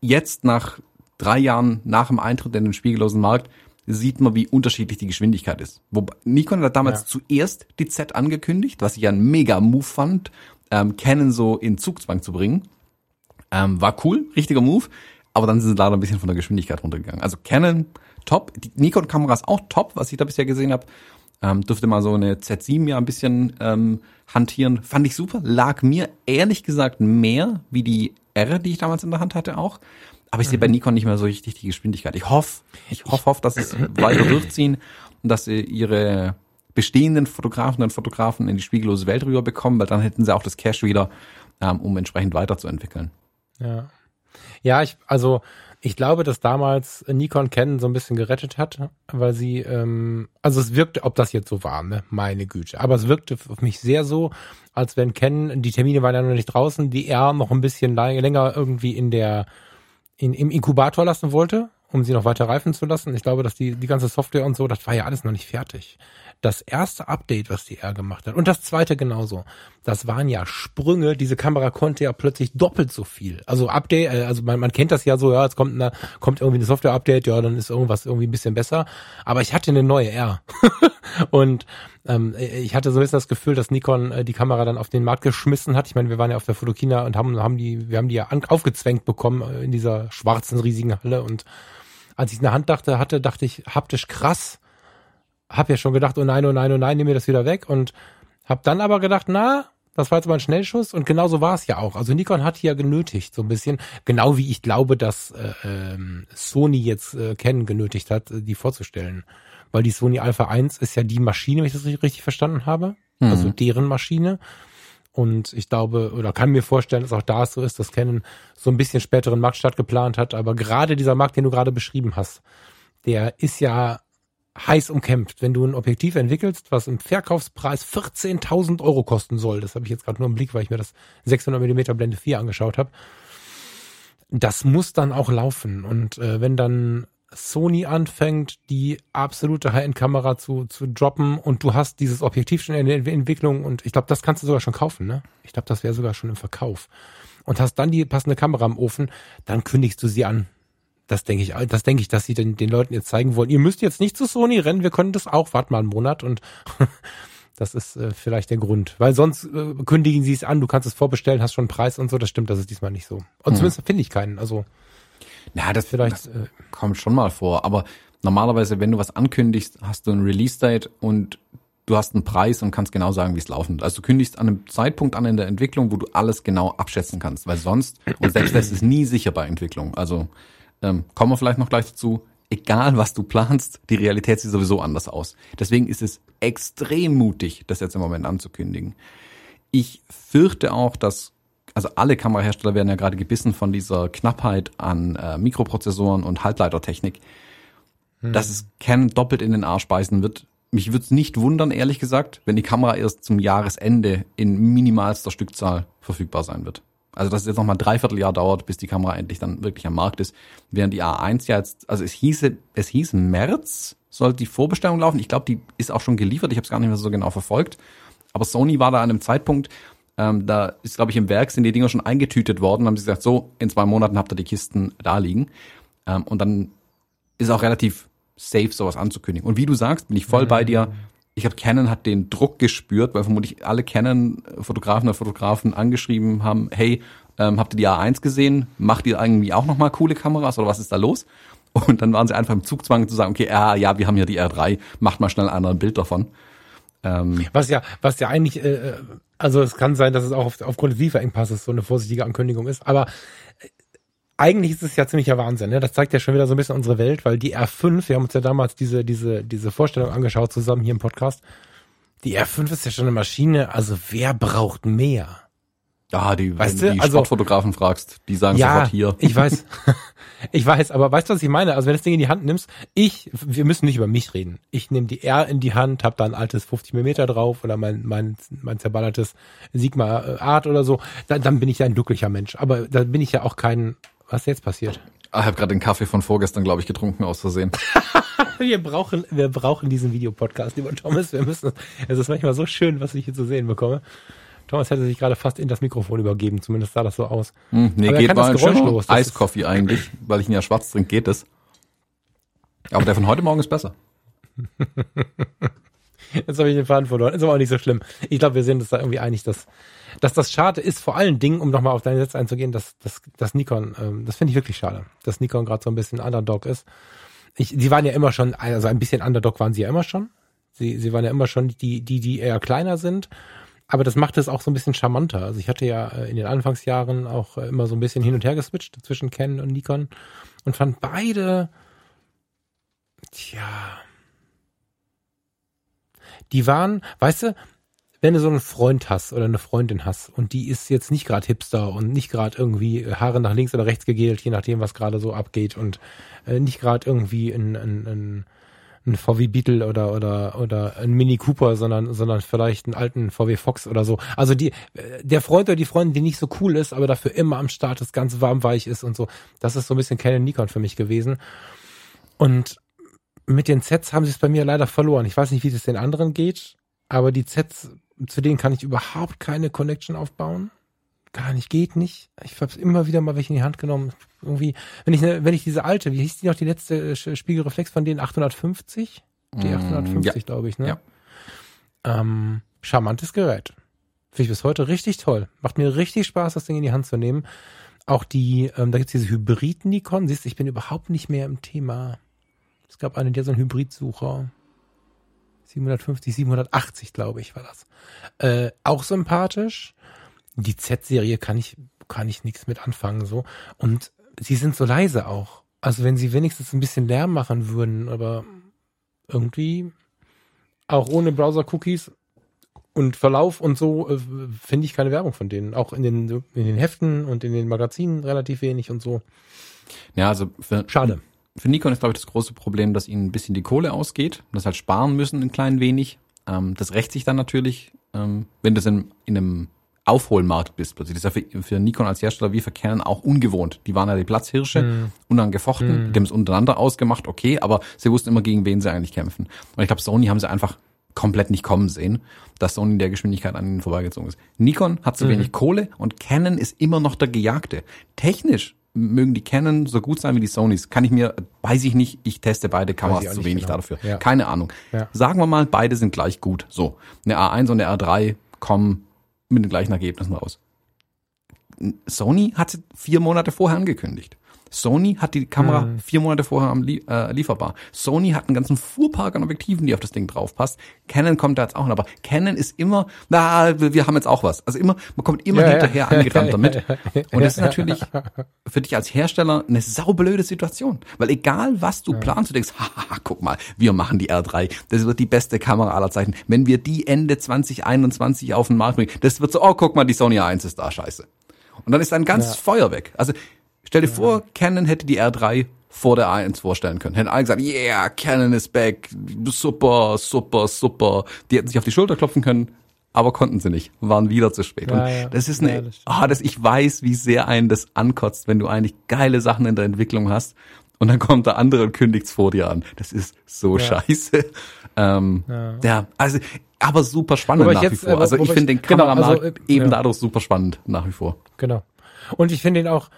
jetzt nach drei Jahren nach dem Eintritt in den spiegellosen Markt sieht man, wie unterschiedlich die Geschwindigkeit ist. Wobei Nikon hat damals Ja. zuerst die Z angekündigt, was ich ja ein mega Move fand, ähm, Canon so in Zugzwang zu bringen. Ähm, war cool, richtiger Move, aber dann sind sie leider ein bisschen von der Geschwindigkeit runtergegangen. Also Canon top, die Nikon-Kamera ist auch top, was ich da bisher gesehen habe. Ähm, durfte mal so eine Z7 ja ein bisschen ähm, hantieren. Fand ich super. Lag mir ehrlich gesagt mehr wie die R, die ich damals in der Hand hatte auch. Aber ich sehe bei Nikon nicht mehr so richtig die Geschwindigkeit. Ich hoffe, ich hoffe, hoffe dass es weiter durchziehen und dass sie ihre bestehenden Fotografen und Fotografen in die spiegellose Welt rüber bekommen, weil dann hätten sie auch das Cash wieder, ähm, um entsprechend weiterzuentwickeln. Ja. Ja, ich, also ich glaube, dass damals Nikon Canon so ein bisschen gerettet hat, weil sie, ähm, also es wirkte, ob das jetzt so war, ne, meine Güte, aber es wirkte auf mich sehr so, als wenn Canon, die Termine waren ja noch nicht draußen, die R noch ein bisschen länger irgendwie in der, in, im Inkubator lassen wollte, um sie noch weiter reifen zu lassen. Ich glaube, dass die, die ganze Software und so, das war ja alles noch nicht fertig. Das erste Update, was die R gemacht hat, und das zweite genauso, das waren ja Sprünge. Diese Kamera konnte ja plötzlich doppelt so viel. Also Update, äh, also man, man kennt das ja so, ja, jetzt kommt, eine, kommt irgendwie eine Software-Update, ja, dann ist irgendwas irgendwie ein bisschen besser. Aber ich hatte eine neue R. und ähm, ich hatte so ein bisschen das Gefühl, dass Nikon äh, die Kamera dann auf den Markt geschmissen hat. Ich meine, wir waren ja auf der Fotokina und haben, haben die, wir haben die ja aufgezwängt bekommen äh, in dieser schwarzen riesigen Halle. Und als ich in der Hand dachte, hatte, dachte ich haptisch krass. Hab ja schon gedacht, oh nein, oh nein, oh nein, nimm mir das wieder weg. Und hab dann aber gedacht, na, das war jetzt mal ein Schnellschuss und genau so war es ja auch. Also Nikon hat hier genötigt, so ein bisschen, genau wie ich glaube, dass äh, ähm, Sony jetzt äh, Canon genötigt hat, die vorzustellen. Weil die Sony Alpha 1 ist ja die Maschine, wenn ich das richtig- richtig verstanden habe. Also deren Maschine. Und ich glaube, oder kann mir vorstellen, dass auch da so ist, dass Canon so ein bisschen späteren Marktstart geplant hat. Aber gerade dieser Markt, den du gerade beschrieben hast, der ist ja heiß umkämpft. Wenn du ein Objektiv entwickelst, was im Verkaufspreis 14.000 Euro kosten soll, das habe ich jetzt gerade nur im Blick, weil ich mir das 600 mm Blende 4 angeschaut habe, das muss dann auch laufen. Und äh, wenn dann Sony anfängt, die absolute High-End-Kamera zu, zu droppen und du hast dieses Objektiv schon in der Entwicklung und ich glaube, das kannst du sogar schon kaufen, ne? Ich glaube, das wäre sogar schon im Verkauf. Und hast dann die passende Kamera im Ofen, dann kündigst du sie an. Das denke ich, das denke ich, dass sie den, den Leuten jetzt zeigen wollen. Ihr müsst jetzt nicht zu Sony rennen, wir können das auch, wart mal einen Monat und das ist äh, vielleicht der Grund. Weil sonst äh, kündigen sie es an, du kannst es vorbestellen, hast schon einen Preis und so, das stimmt, das ist diesmal nicht so. Und zumindest finde ich keinen, also Na, das vielleicht, das äh, kommt schon mal vor, aber normalerweise, wenn du was ankündigst, hast du ein Release-Date und du hast einen Preis und kannst genau sagen, wie es laufen wird. Also du kündigst an einem Zeitpunkt an in der Entwicklung, wo du alles genau abschätzen kannst, weil sonst, und selbst das ist nie sicher bei Entwicklung. Also ähm, kommen wir vielleicht noch gleich dazu, egal was du planst, die Realität sieht sowieso anders aus. Deswegen ist es extrem mutig, das jetzt im Moment anzukündigen. Ich fürchte auch, dass also alle Kamerahersteller werden ja gerade gebissen von dieser Knappheit an äh, Mikroprozessoren und Halbleitertechnik, dass es Canon doppelt in den Arsch beißen wird. Mich würde es nicht wundern, ehrlich gesagt, wenn die Kamera erst zum Jahresende in minimalster Stückzahl verfügbar sein wird. Also dass es jetzt noch mal ein Dreivierteljahr dauert, bis die Kamera endlich dann wirklich am Markt ist, während die A1 ja jetzt, also es hieße, es hieß März soll die Vorbestellung laufen. Ich glaube, die ist auch schon geliefert. Ich habe es gar nicht mehr so genau verfolgt. Aber Sony war da an einem Zeitpunkt, ähm, da ist, glaube ich, im Werk sind die Dinger schon eingetütet worden, haben sie gesagt, so, in zwei Monaten habt ihr die Kisten da liegen. Ähm, und dann ist auch relativ safe, sowas anzukündigen. Und wie du sagst, bin ich voll bei dir. ich glaube, Canon hat den Druck gespürt, weil vermutlich alle Canon-Fotografen oder Fotografen angeschrieben haben, hey, ähm, habt ihr die A1 gesehen? Macht ihr irgendwie auch nochmal coole Kameras oder was ist da los? Und dann waren sie einfach im Zugzwang zu sagen, okay, ja, ja, wir haben hier die R3, macht mal schnell ein Bild davon. Ähm, was ja, was ja eigentlich, äh, also es kann sein, dass es auch auf, aufgrund des Lieferengpasses so eine vorsichtige Ankündigung ist, aber äh, eigentlich ist es ja ziemlicher Wahnsinn, ne? Das zeigt ja schon wieder so ein bisschen unsere Welt, weil die R5, wir haben uns ja damals diese, diese, diese Vorstellung angeschaut zusammen hier im Podcast. Die R5 ist ja schon eine Maschine, also wer braucht mehr? Ja, die, weißt wenn du die also, Sportfotografen fragst, die sagen ja, sofort hier. Ich weiß. Ich weiß, aber weißt du, was ich meine? Also wenn du das Ding in die Hand nimmst, ich, wir müssen nicht über mich reden. Ich nehme die R in die Hand, hab da ein altes 50 mm drauf oder mein, mein, mein zerballertes Sigma äh, Art oder so, dann, dann bin ich ja ein glücklicher Mensch. Aber da bin ich ja auch kein, was jetzt passiert? Ah, ich habe gerade den Kaffee von vorgestern, glaube ich, getrunken aus Versehen. wir brauchen, wir brauchen diesen Videopodcast, lieber Thomas. Wir müssen, es ist manchmal so schön, was ich hier zu sehen bekomme. Thomas hätte sich gerade fast in das Mikrofon übergeben, zumindest sah das so aus. Hm, nee, Aber geht mal geräuschlos. Eiskoffee eigentlich, weil ich ihn ja schwarz trinke, geht es. Aber der von heute Morgen ist besser. Jetzt habe ich den Faden verloren. Ist aber auch nicht so schlimm. Ich glaube, wir sind uns da irgendwie einig, dass, dass das schade ist. Vor allen Dingen, um nochmal auf deine Sätze einzugehen, dass, dass, dass Nikon, ähm, das finde ich wirklich schade, dass Nikon gerade so ein bisschen Underdog ist. Ich, sie waren ja immer schon, also ein bisschen Underdog waren sie ja immer schon. Sie, sie waren ja immer schon die, die, die eher kleiner sind aber das macht es auch so ein bisschen charmanter. Also ich hatte ja äh, in den Anfangsjahren auch äh, immer so ein bisschen hin und her geswitcht zwischen Canon und Nikon und fand beide, tja, die waren, weißt du, wenn du so einen Freund hast oder eine Freundin hast und die ist jetzt nicht gerade Hipster und nicht gerade irgendwie Haare nach links oder rechts gegelt, je nachdem, was gerade so abgeht und äh, nicht gerade irgendwie ein, ein, ein ein VW Beetle oder oder oder ein Mini Cooper, sondern sondern vielleicht einen alten VW Fox oder so. Also die der Freund oder die Freundin, die nicht so cool ist, aber dafür immer am Start ist, ganz warm weich ist und so. Das ist so ein bisschen Canon Nikon für mich gewesen. Und mit den Sets haben sie es bei mir leider verloren. Ich weiß nicht, wie das den anderen geht, aber die Sets zu denen kann ich überhaupt keine Connection aufbauen gar nicht, geht nicht. Ich habe immer wieder mal welche in die Hand genommen. Irgendwie, wenn ich ne, wenn ich diese alte, wie hieß die noch die letzte äh, Spiegelreflex von denen 850? Die 850, mm, ja. glaube ich, ne? Ja. Ähm, charmantes Gerät. Finde ich bis heute richtig toll. Macht mir richtig Spaß, das Ding in die Hand zu nehmen. Auch die, ähm, da gibt's diese Hybrid-Nikon. Siehst du, ich bin überhaupt nicht mehr im Thema. Es gab einen, der so einen Hybridsucher. 750, 780, glaube ich, war das. Äh, auch sympathisch die Z-Serie kann ich, kann ich nichts mit anfangen, so. Und sie sind so leise auch. Also wenn sie wenigstens ein bisschen Lärm machen würden, aber irgendwie auch ohne Browser-Cookies und Verlauf und so äh, finde ich keine Werbung von denen. Auch in den, in den Heften und in den Magazinen relativ wenig und so. Ja, also für, schade. Für Nikon ist, glaube ich, das große Problem, dass ihnen ein bisschen die Kohle ausgeht, das halt sparen müssen ein klein wenig. Ähm, das rächt sich dann natürlich, ähm, wenn das in, in einem Aufholmarkt bist plötzlich. Das ist ja für, für Nikon als Hersteller wie für Canon auch ungewohnt. Die waren ja die Platzhirsche, mm. unangefochten, mm. die haben es untereinander ausgemacht, okay, aber sie wussten immer, gegen wen sie eigentlich kämpfen. Und ich glaube, Sony haben sie einfach komplett nicht kommen sehen, dass Sony in der Geschwindigkeit an ihnen vorbeigezogen ist. Nikon hat zu mm. wenig Kohle und Canon ist immer noch der Gejagte. Technisch mögen die Canon so gut sein wie die Sonys. Kann ich mir, weiß ich nicht, ich teste beide Kameras zu wenig genau. dafür. Ja. Keine Ahnung. Ja. Sagen wir mal, beide sind gleich gut. So, eine A1 und eine R3 kommen mit den gleichen Ergebnissen raus. Sony hat vier Monate vorher angekündigt. Sony hat die Kamera mhm. vier Monate vorher am Lie äh, lieferbar. Sony hat einen ganzen Fuhrpark an Objektiven, die auf das Ding draufpasst. Canon kommt da jetzt auch noch, aber Canon ist immer, na, wir haben jetzt auch was. Also immer, man kommt immer ja, hinterher ja. angerannt damit. Und das ist natürlich für dich als Hersteller eine saublöde Situation. Weil egal was du ja. planst, du denkst, haha, guck mal, wir machen die R3. Das wird die beste Kamera aller Zeiten. Wenn wir die Ende 2021 auf den Markt bringen, das wird so, oh, guck mal, die Sony A1 ist da, scheiße. Und dann ist ein ganz Feuer weg. Also Stell dir ja. vor, Canon hätte die R3 vor der A1 vorstellen können. Hätten alle gesagt, yeah, Canon is back, super, super, super. Die hätten sich auf die Schulter klopfen können, aber konnten sie nicht, waren wieder zu spät. Ja, ja. das ist eine, ja, das, ah, das, ich weiß, wie sehr einen das ankotzt, wenn du eigentlich geile Sachen in der Entwicklung hast und dann kommt der andere und kündigt's vor dir an. Das ist so scheiße. Ähm, ja. also, aber super spannend nach jetzt, wie vor. Also ich finde den Kameramarkt genau, also, eben dadurch super spannend nach wie vor. Genau. Und ich finde ihn auch,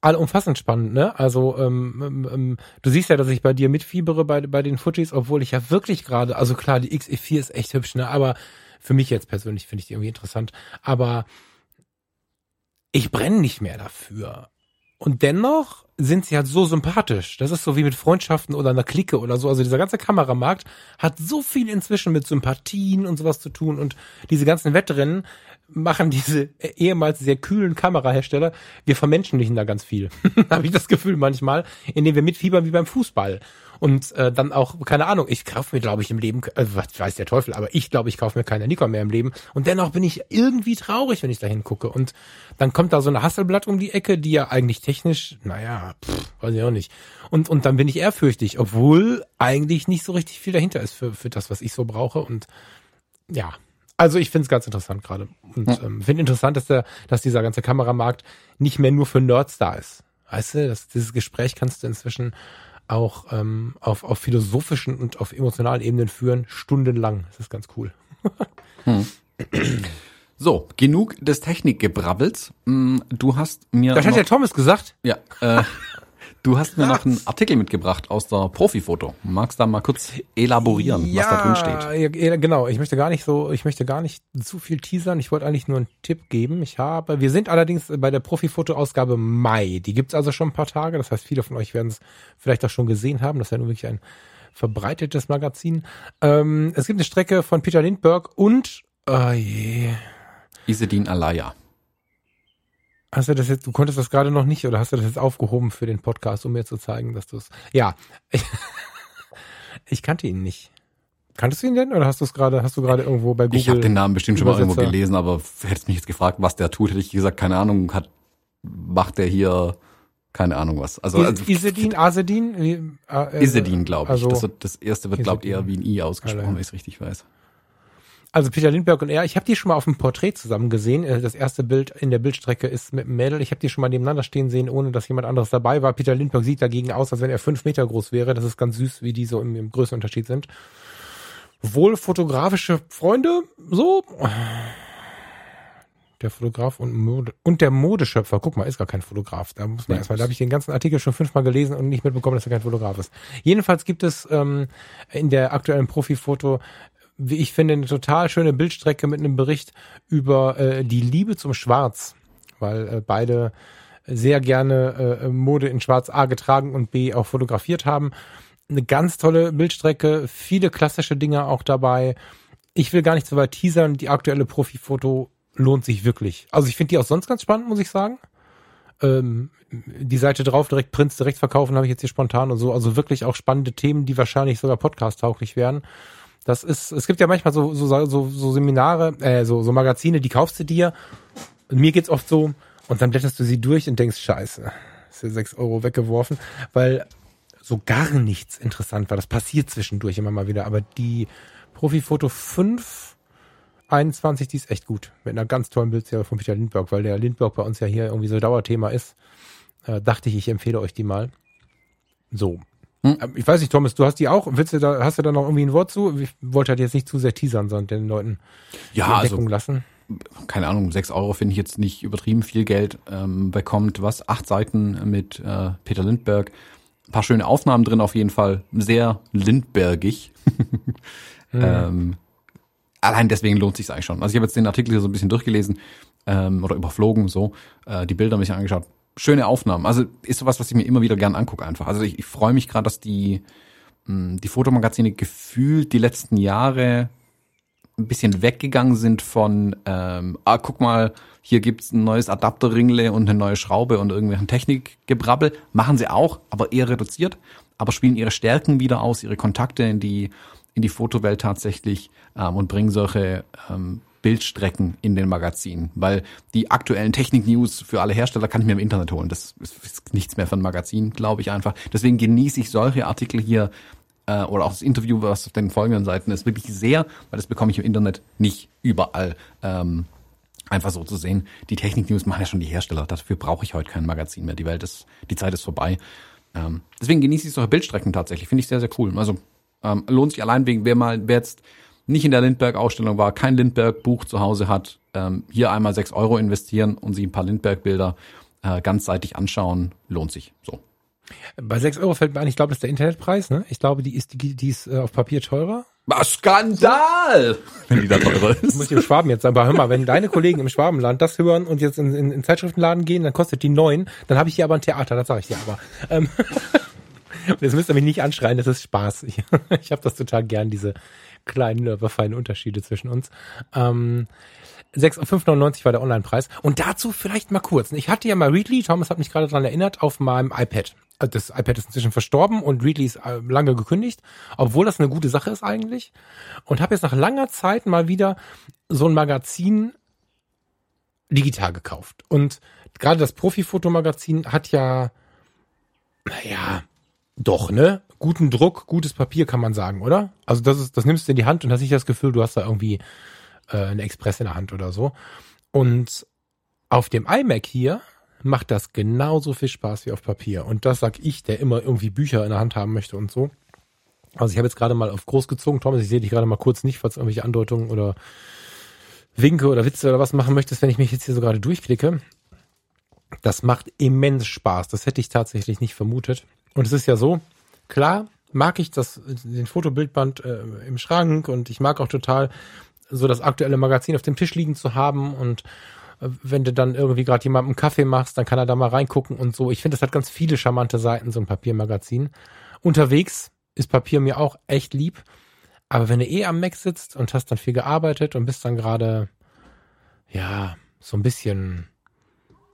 allumfassend spannend, ne? Also ähm, ähm, ähm, du siehst ja, dass ich bei dir mitfiebere bei, bei den Fujis, obwohl ich ja wirklich gerade, also klar, die XE4 ist echt hübsch, ne? Aber für mich jetzt persönlich finde ich die irgendwie interessant. Aber ich brenne nicht mehr dafür. Und dennoch sind sie halt so sympathisch. Das ist so wie mit Freundschaften oder einer Clique oder so. Also dieser ganze Kameramarkt hat so viel inzwischen mit Sympathien und sowas zu tun. Und diese ganzen Wettrennen machen diese ehemals sehr kühlen Kamerahersteller, wir vermenschlichen da ganz viel. Habe ich das Gefühl manchmal, indem wir mitfiebern wie beim Fußball. Und äh, dann auch, keine Ahnung, ich kaufe mir, glaube ich, im Leben, äh, was weiß der Teufel, aber ich glaube, ich kaufe mir keine Nikon mehr im Leben. Und dennoch bin ich irgendwie traurig, wenn ich da hingucke. Und dann kommt da so eine Hasselblatt um die Ecke, die ja eigentlich technisch, naja, pff, weiß ich auch nicht. Und, und dann bin ich ehrfürchtig, obwohl eigentlich nicht so richtig viel dahinter ist für, für das, was ich so brauche. Und ja, also ich finde es ganz interessant gerade. Und ja. ähm, finde interessant, dass der, dass dieser ganze Kameramarkt nicht mehr nur für Nerds da ist. Weißt du, dass dieses Gespräch kannst du inzwischen auch ähm, auf, auf philosophischen und auf emotionalen Ebenen führen, stundenlang. Das ist ganz cool. hm. So, genug des Technikgebrabbels. Mm, du hast mir. Das hat der Thomas gesagt. Ja. Äh, Du hast mir noch einen Artikel mitgebracht aus der Profifoto. Magst da mal kurz elaborieren, ja, was da drin steht? Ja, genau. Ich möchte gar nicht so, ich möchte gar nicht zu viel teasern. Ich wollte eigentlich nur einen Tipp geben. Ich habe, wir sind allerdings bei der Profifoto-Ausgabe Mai. Die gibt's also schon ein paar Tage. Das heißt, viele von euch werden es vielleicht auch schon gesehen haben. Das ist ja nun wirklich ein verbreitetes Magazin. Ähm, es gibt eine Strecke von Peter Lindbergh und, oh je. Isedin Alaya. Hast du das jetzt, du konntest das gerade noch nicht oder hast du das jetzt aufgehoben für den Podcast, um mir zu zeigen, dass du es. Ja. Ich, ich kannte ihn nicht. Kanntest du ihn denn oder hast du es gerade, hast du gerade irgendwo bei Google? Ich habe den Namen bestimmt schon mal irgendwo gelesen, aber hättest mich jetzt gefragt, was der tut, hätte ich gesagt, keine Ahnung, hat macht der hier keine Ahnung was. Also, also Isedin, Asedin? Äh, Isedin, glaube ich. Also, das, das erste wird, glaube ich, eher wie ein I ausgesprochen, wenn ich es richtig weiß. Also Peter Lindbergh und er, ich habe die schon mal auf dem Porträt zusammen gesehen. Äh, das erste Bild in der Bildstrecke ist mit einem Mädel. Ich habe die schon mal nebeneinander stehen sehen, ohne dass jemand anderes dabei war. Peter Lindbergh sieht dagegen aus, als wenn er fünf Meter groß wäre. Das ist ganz süß, wie die so im, im Größenunterschied sind. Wohl fotografische Freunde, so. Der Fotograf und, Mode, und der Modeschöpfer. Guck mal, ist gar kein Fotograf. Da muss man erstmal, da habe ich den ganzen Artikel schon fünfmal gelesen und nicht mitbekommen, dass er kein Fotograf ist. Jedenfalls gibt es ähm, in der aktuellen Profifoto wie ich finde, eine total schöne Bildstrecke mit einem Bericht über äh, die Liebe zum Schwarz, weil äh, beide sehr gerne äh, Mode in Schwarz A getragen und B auch fotografiert haben. Eine ganz tolle Bildstrecke, viele klassische Dinge auch dabei. Ich will gar nicht so weit teasern, die aktuelle Profifoto lohnt sich wirklich. Also ich finde die auch sonst ganz spannend, muss ich sagen. Ähm, die Seite drauf, direkt Prints direkt verkaufen, habe ich jetzt hier spontan und so. Also wirklich auch spannende Themen, die wahrscheinlich sogar podcast-tauglich wären. Das ist, es gibt ja manchmal so, so, so, so Seminare, äh, so, so Magazine, die kaufst du dir. Und mir geht's oft so, und dann blätterst du sie durch und denkst, scheiße, ist ja sechs Euro weggeworfen, weil so gar nichts interessant war. Das passiert zwischendurch immer mal wieder. Aber die Profifoto 5 21, die ist echt gut. Mit einer ganz tollen Bildserie von Peter Lindbergh, weil der Lindbergh bei uns ja hier irgendwie so Dauerthema ist. Äh, dachte ich, ich empfehle euch die mal. So. Hm? Ähm, ich weiß nicht, Thomas, du hast die auch. Willst du da, hast du da noch irgendwie ein Wort zu? Ich wollte halt jetzt nicht zu sehr teasern, sondern den Leuten ja, also, lassen. Keine Ahnung, sechs Euro finde ich jetzt nicht übertrieben viel Geld. Ähm, bekommt was? Acht Seiten mit äh, Peter Lindberg. Ein paar schöne Aufnahmen drin auf jeden Fall. Sehr Lindbergig. hm. ähm, allein deswegen lohnt sich eigentlich schon. Also ich habe jetzt den Artikel hier so ein bisschen durchgelesen ähm, oder überflogen, so äh, die Bilder ein bisschen angeschaut schöne Aufnahmen. Also ist sowas, was ich mir immer wieder gern angucke einfach. Also ich, ich freue mich gerade, dass die, hm, die Fotomagazine gefühlt die letzten Jahre ein bisschen weggegangen sind von, ähm, ah, guck mal, hier gibt's ein neues Adapterringle und eine neue Schraube und irgendwelchen Technikgebrabbel. Machen sie auch, aber eher reduziert, aber spielen ihre Stärken wieder aus, ihre Kontakte in die, in die Fotowelt tatsächlich ähm, und bringen solche ähm, Bildstrecken in den Magazinen, weil die aktuellen Technik-News für alle Hersteller kann ich mir im Internet holen. Das ist nichts mehr für ein Magazin, glaube ich einfach. Deswegen genieße ich solche Artikel hier äh, oder auch das Interview, was auf den folgenden Seiten ist, wirklich sehr, weil das bekomme ich im Internet nicht überall. Ähm, einfach so zu sehen. Die Technik-News machen ja schon die Hersteller. Dafür brauche ich heute kein Magazin mehr. Die Welt ist, die Zeit ist vorbei. Ähm, deswegen genieße ich solche Bildstrecken tatsächlich. Finde ich sehr, sehr cool. Also ähm, lohnt sich allein wegen, wer mal, wer jetzt nicht in der Lindbergh-Ausstellung war, kein Lindbergh-Buch zu Hause hat, ähm, hier einmal sechs Euro investieren und sie ein paar Lindbergh-Bilder äh, ganzseitig anschauen, lohnt sich. So. Bei 6 Euro fällt mir ein, ich glaube, das ist der Internetpreis, ne? Ich glaube, die ist, die, die ist äh, auf Papier teurer. Was Skandal! Wenn die da teurer ist. Muss ich im Schwaben jetzt sagen. Aber hör mal, wenn deine Kollegen im Schwabenland das hören und jetzt in, in, in Zeitschriftenladen gehen, dann kostet die neun, dann habe ich hier aber ein Theater, das sage ich dir aber. Ähm, und jetzt müsst ihr mich nicht anschreien, das ist Spaß. Ich, ich habe das total gern, diese kleinen, aber feinen Unterschiede zwischen uns. Ähm, 5,99 war der Online-Preis. Und dazu vielleicht mal kurz. Ich hatte ja mal Readly, Thomas hat mich gerade dran erinnert, auf meinem iPad. Äh, das iPad ist inzwischen verstorben und Readly ist äh, lange gekündigt, obwohl das eine gute Sache ist eigentlich. Und habe jetzt nach langer Zeit mal wieder so ein Magazin digital gekauft. Und gerade das Profi-Fotomagazin hat ja, naja, doch, ne? Guten Druck, gutes Papier kann man sagen, oder? Also das ist, das nimmst du in die Hand und hast nicht das Gefühl, du hast da irgendwie äh, eine Express in der Hand oder so. Und auf dem iMac hier macht das genauso viel Spaß wie auf Papier. Und das sag ich, der immer irgendwie Bücher in der Hand haben möchte und so. Also ich habe jetzt gerade mal auf groß gezogen. Thomas, ich sehe dich gerade mal kurz nicht, falls irgendwelche Andeutungen oder Winke oder Witze oder was machen möchtest, wenn ich mich jetzt hier so gerade durchklicke. Das macht immens Spaß. Das hätte ich tatsächlich nicht vermutet. Und es ist ja so, klar, mag ich das, den Fotobildband äh, im Schrank und ich mag auch total so das aktuelle Magazin auf dem Tisch liegen zu haben und äh, wenn du dann irgendwie gerade jemandem einen Kaffee machst, dann kann er da mal reingucken und so. Ich finde, das hat ganz viele charmante Seiten, so ein Papiermagazin. Unterwegs ist Papier mir auch echt lieb. Aber wenn du eh am Mac sitzt und hast dann viel gearbeitet und bist dann gerade, ja, so ein bisschen